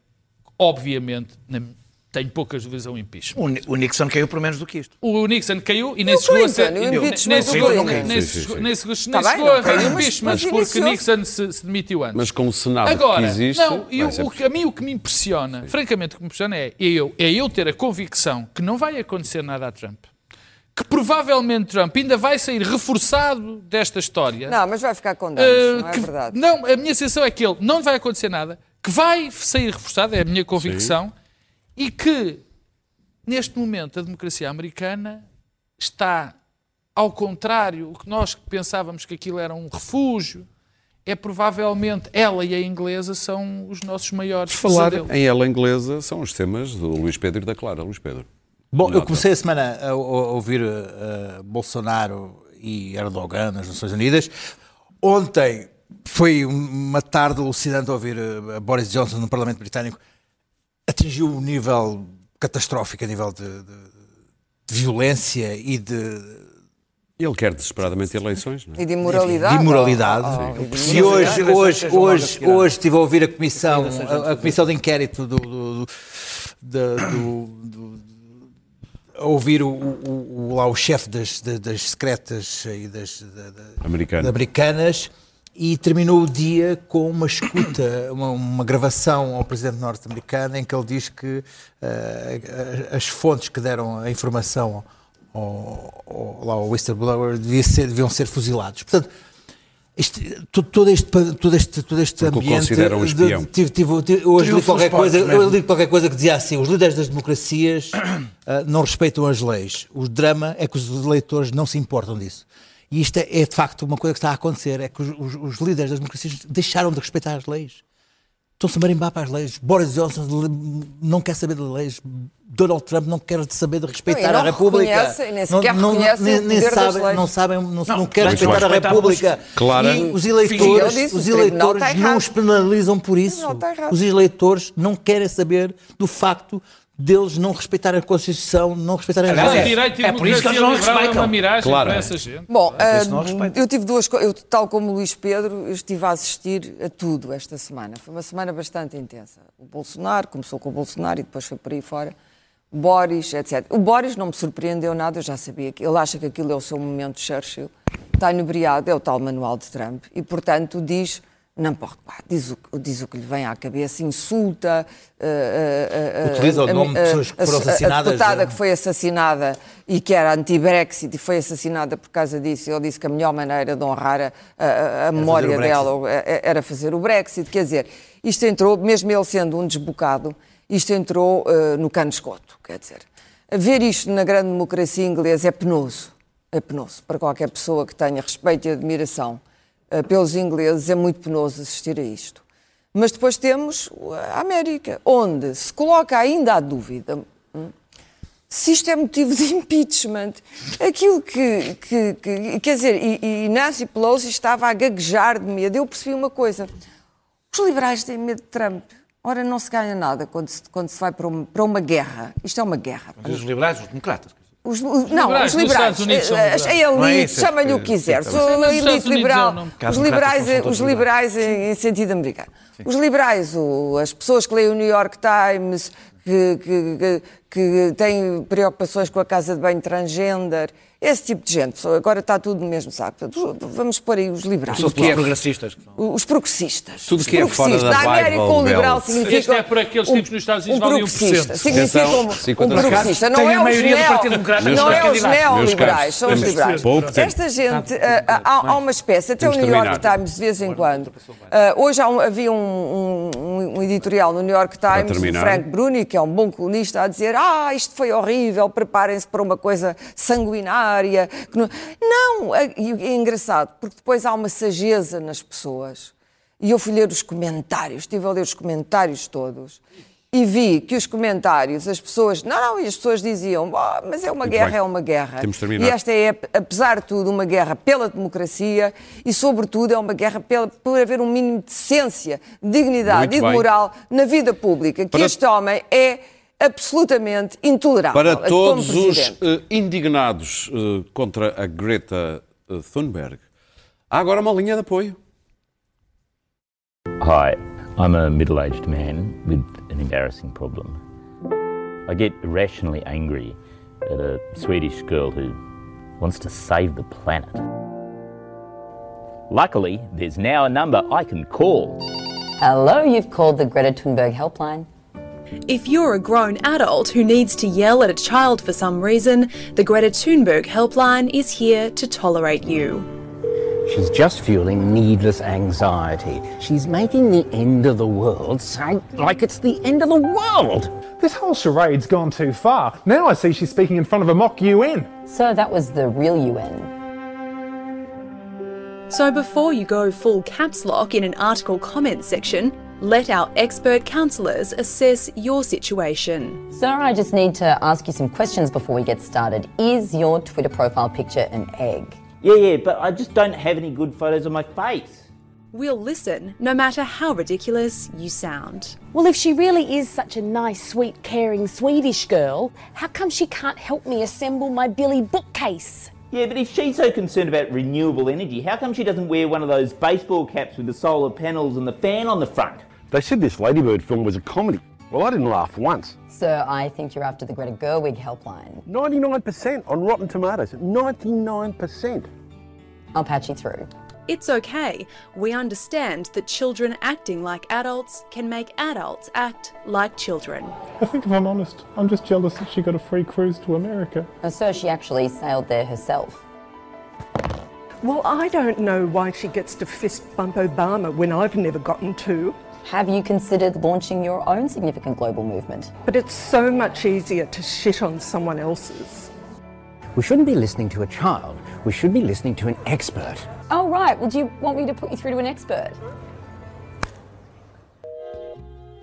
D: obviamente, na- tenho poucas dúvidas a um impeachment.
C: O, o Nixon caiu por menos do que isto.
D: O Nixon caiu e nem chegou a ser. Nem- chegou-
A: Sim, sim, sim.
D: a haver
B: mas-
D: impeachment porque. Nixon se, se demitiu antes.
A: Mas com o Senado
D: Agora,
A: que existe.
D: não, eu,
A: ser
D: o que, a mim o que me impressiona, francamente, o que me impressiona é eu, é eu ter a convicção que não vai acontecer nada a Trump. Que provavelmente Trump ainda vai sair reforçado desta história.
B: Não, mas vai ficar com
D: Uh,
B: danos, não é
D: que-
B: verdade?
D: não, a minha sensação é que ele não vai acontecer nada, que vai sair reforçado, é a minha convicção, e que neste momento a democracia americana está ao contrário, o que nós pensávamos que aquilo era um refúgio, é provavelmente ela e a inglesa são os nossos maiores
A: Falar
D: pesadelos.
A: em ela inglesa são os temas do Luís Pedro e da Clara. Luís Pedro.
G: Bom, eu
A: Nota.
G: comecei a semana a, ouvir eh, Bolsonaro e Erdogan nas Nações Unidas. Ontem foi uma tarde alucinante ouvir eh, Boris Johnson no Parlamento Britânico. Atingiu um nível catastrófico a nível de, de- de violência e de,
A: Ele quer desesperadamente eleições, não é?
B: E de imoralidade.
G: de imoralidade.
B: Oh, oh, e de
G: E hoje, hoje, hoje, hoje estive a ouvir a comissão, a, a comissão de inquérito do, do, do- do- do- a ouvir o, o- o- lá o chefe das, da- das secretas e das da- da-
A: Americano.
G: americanas e terminou o dia com uma escuta, uma, uma gravação ao presidente norte-americano em que ele diz que eh, as fontes que deram a informação ao, ao, lá ao whistleblower devia ser, deviam ser fuzilados. Portanto, isto- todo, todo este, todo este, todo este
A: Porque o
G: ambiente.
A: consideram um
G: de-
A: espião.
G: tive- tive- tive- hoje li qualquer,
C: os
G: coisa, eu li qualquer coisa que dizia assim: os líderes das democracias ah, <coughs> não respeitam as leis. O drama é que os eleitores não se importam disso. E isto é, é, de facto uma coisa que está a acontecer: é que os, os- os líderes das democracias deixaram de respeitar as leis. estão-se a marimbar para as leis. Boris Johnson não quer saber de leis. Donald Trump não quer saber de respeitar
B: Não, e
G: a
B: não
G: República.
B: nem sequer reconhece
G: nem, sabem, não sabem, não, não,
C: Não,
G: quer respeitar a República.
A: Clara-
G: E os eleitores,
B: disse,
G: os eleitores não os penalizam por isso. Os eleitores não querem saber do facto deles não respeitarem a Constituição, não respeitarem as
D: O
G: leis.
C: é-
D: direito e
C: é por isso que eles não
D: é uma
C: respeitam.
D: miragem
A: Claro.
D: para essa gente.
B: Bom,
C: respeito.
B: eu tive duas coisas. Eu, tal como o Luís Pedro, eu estive a assistir a tudo esta semana. Foi uma semana bastante intensa. O Bolsonaro, começou com o Bolsonaro e depois foi por aí fora. Boris, etc. O Boris não me surpreendeu nada, eu já sabia que ele acha que aquilo é o seu momento Churchill. Está inebriado, é o tal manual de Trump. E, portanto, diz, não pode, pá, diz o, que- diz o que lhe vem à cabeça, insulta. ah, ah, ah,
G: Utiliza o
B: a-
G: nome de
B: a-
G: pessoas que foram assassinadas,
B: A deputada
G: eh,
B: que foi assassinada e que era anti-Brexit e foi assassinada por causa disso. Ele disse que a melhor maneira de honrar a, a- a memória dela eh, era fazer o Brexit. Quer dizer, isto entrou, mesmo ele sendo um desbocado, isto entrou eh, no cano de esgoto. Quer dizer, ver isto na grande democracia inglesa é penoso. É penoso. Para qualquer pessoa que tenha respeito e admiração eh, pelos ingleses, é muito penoso assistir a isto. Mas depois temos a América, onde se coloca ainda a dúvida hum, se isto é motivo de <laughs> impeachment. Aquilo que, que- que- quer dizer, e, e Nancy Pelosi estava a gaguejar de medo. Eu percebi uma coisa: os liberais têm medo de Trump. Ora, não se ganha nada quando se, quando se vai para uma, para uma guerra. Isto é uma guerra.
C: Mas os liberais, os democratas.
B: Os, os- não,
D: liberais
B: os liberais,
D: Unidos são
B: a,
D: liberais.
C: é
B: elite,
C: isso,
B: chama-lhe
C: é
B: o que
C: que-
B: quiser,
C: é
B: sou
D: Sim,
B: a elite liberal,
D: é
B: os liberais, os liberais em, em sentido americano. Os liberais, o- as pessoas que leem o New York Times, que, que, que, que têm preocupações com a casa de banho transgender, esse tipo de gente, agora está tudo no mesmo saco. Vamos pôr aí os liberais.
C: São os progressistas.
B: Os progressistas.
A: Tudo que é fora da
B: Na América, o liberal significa.
D: Este é por aqueles tipos nos Estados Unidos
B: um
D: valem 1%.
B: progressista. Significa um, um
A: 50
B: progressista. Não é
C: a
B: os
C: maioria do
B: neo-
C: Partido Democrata
B: Não é os neoliberais, são os liberais.
A: tempo.
B: Esta gente, ah, há, uma espécie, até o New York. Times, de vez em quando. ah, hoje um- havia um, um- um editorial no New York Times, do
A: terminar.
B: Frank Bruni, que é um bom colunista, a dizer: Ah, isto foi horrível, preparem-se para uma coisa sanguinária. Que não... não, é, é engraçado, porque depois há uma sageza nas pessoas. E eu fui ler os comentários, estive a ler os comentários todos. E vi que os comentários, as pessoas. Não, não, e as pessoas diziam, "Ah, mas é uma
A: Muito
B: guerra,
A: bem.
B: é uma guerra.
A: Temos.
B: E esta é, apesar de tudo, uma guerra pela democracia e, sobretudo, é uma guerra pela, por haver um mínimo de decência, de dignidade
A: Muito
B: e de
A: bem.
B: moral na vida pública, que
A: Para-
B: este homem é absolutamente intolerável.
A: Para todos os
B: presidente.
A: eh, indignados eh, contra a Greta eh, Thunberg, há agora uma linha de apoio.
H: Hi, I'm a middle aged man with an embarrassing problem. I get irrationally angry at a Swedish girl who wants to save the planet. Luckily, there's now a number I can call.
I: Hello, you've called the Greta Thunberg helpline.
J: If you're a grown adult who needs to yell at a child for some reason, the Greta Thunberg helpline is here to tolerate you.
K: She's just fueling needless anxiety. She's making the end of the world sound like it's the end of the world.
L: This whole charade's gone too far. Now I see she's speaking in front of a mock UN.
I: So that was the real UN.
J: So before you go full caps lock in an article comment section, let our expert counsellors assess your situation.
I: Sir, I just need to ask you some questions before we get started. Is your Twitter profile picture an egg?
H: Yeah, yeah, but I just don't have any good photos of my face.
J: We'll listen no matter how ridiculous you sound.
M: Well, if she really is such a nice, sweet, caring Swedish girl, how come she can't help me assemble my Billy bookcase?
H: Yeah, but if she's so concerned about renewable energy, how come she doesn't wear one of those baseball caps with the solar panels and the fan on the front?
N: They said this Ladybird film was a comedy. Well, I didn't laugh once.
I: Sir, I think you're after the Greta Gerwig helpline.
N: 99% on Rotten Tomatoes. 99%.
I: I'll patch you through.
J: It's okay. We understand that children acting like adults can make adults act like children.
L: I think if I'm honest, I'm just jealous that she got a free cruise to America.
I: Uh, sir, she actually sailed there herself.
F: Well, I don't know why she gets to fist bump Obama when I've never gotten to.
I: Have you considered launching your own significant global movement?
F: But it's so much easier to shit on someone else's.
K: We shouldn't be listening to a child. We should be listening to an expert.
I: Oh, right. Well, do you want me to put you through to an expert?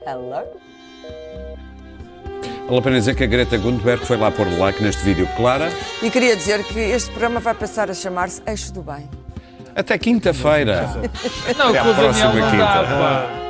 I: Hello.
A: Vale a pena dizer que a Greta Thunberg foi lá pôr like neste vídeo. Clara,
B: E queria dizer que este programa vai passar a chamar-se Eixo do Bem.
A: até quinta-feira.
D: Não,
A: Até à
D: com o
A: próxima
D: não dá,
A: quinta.
D: pá.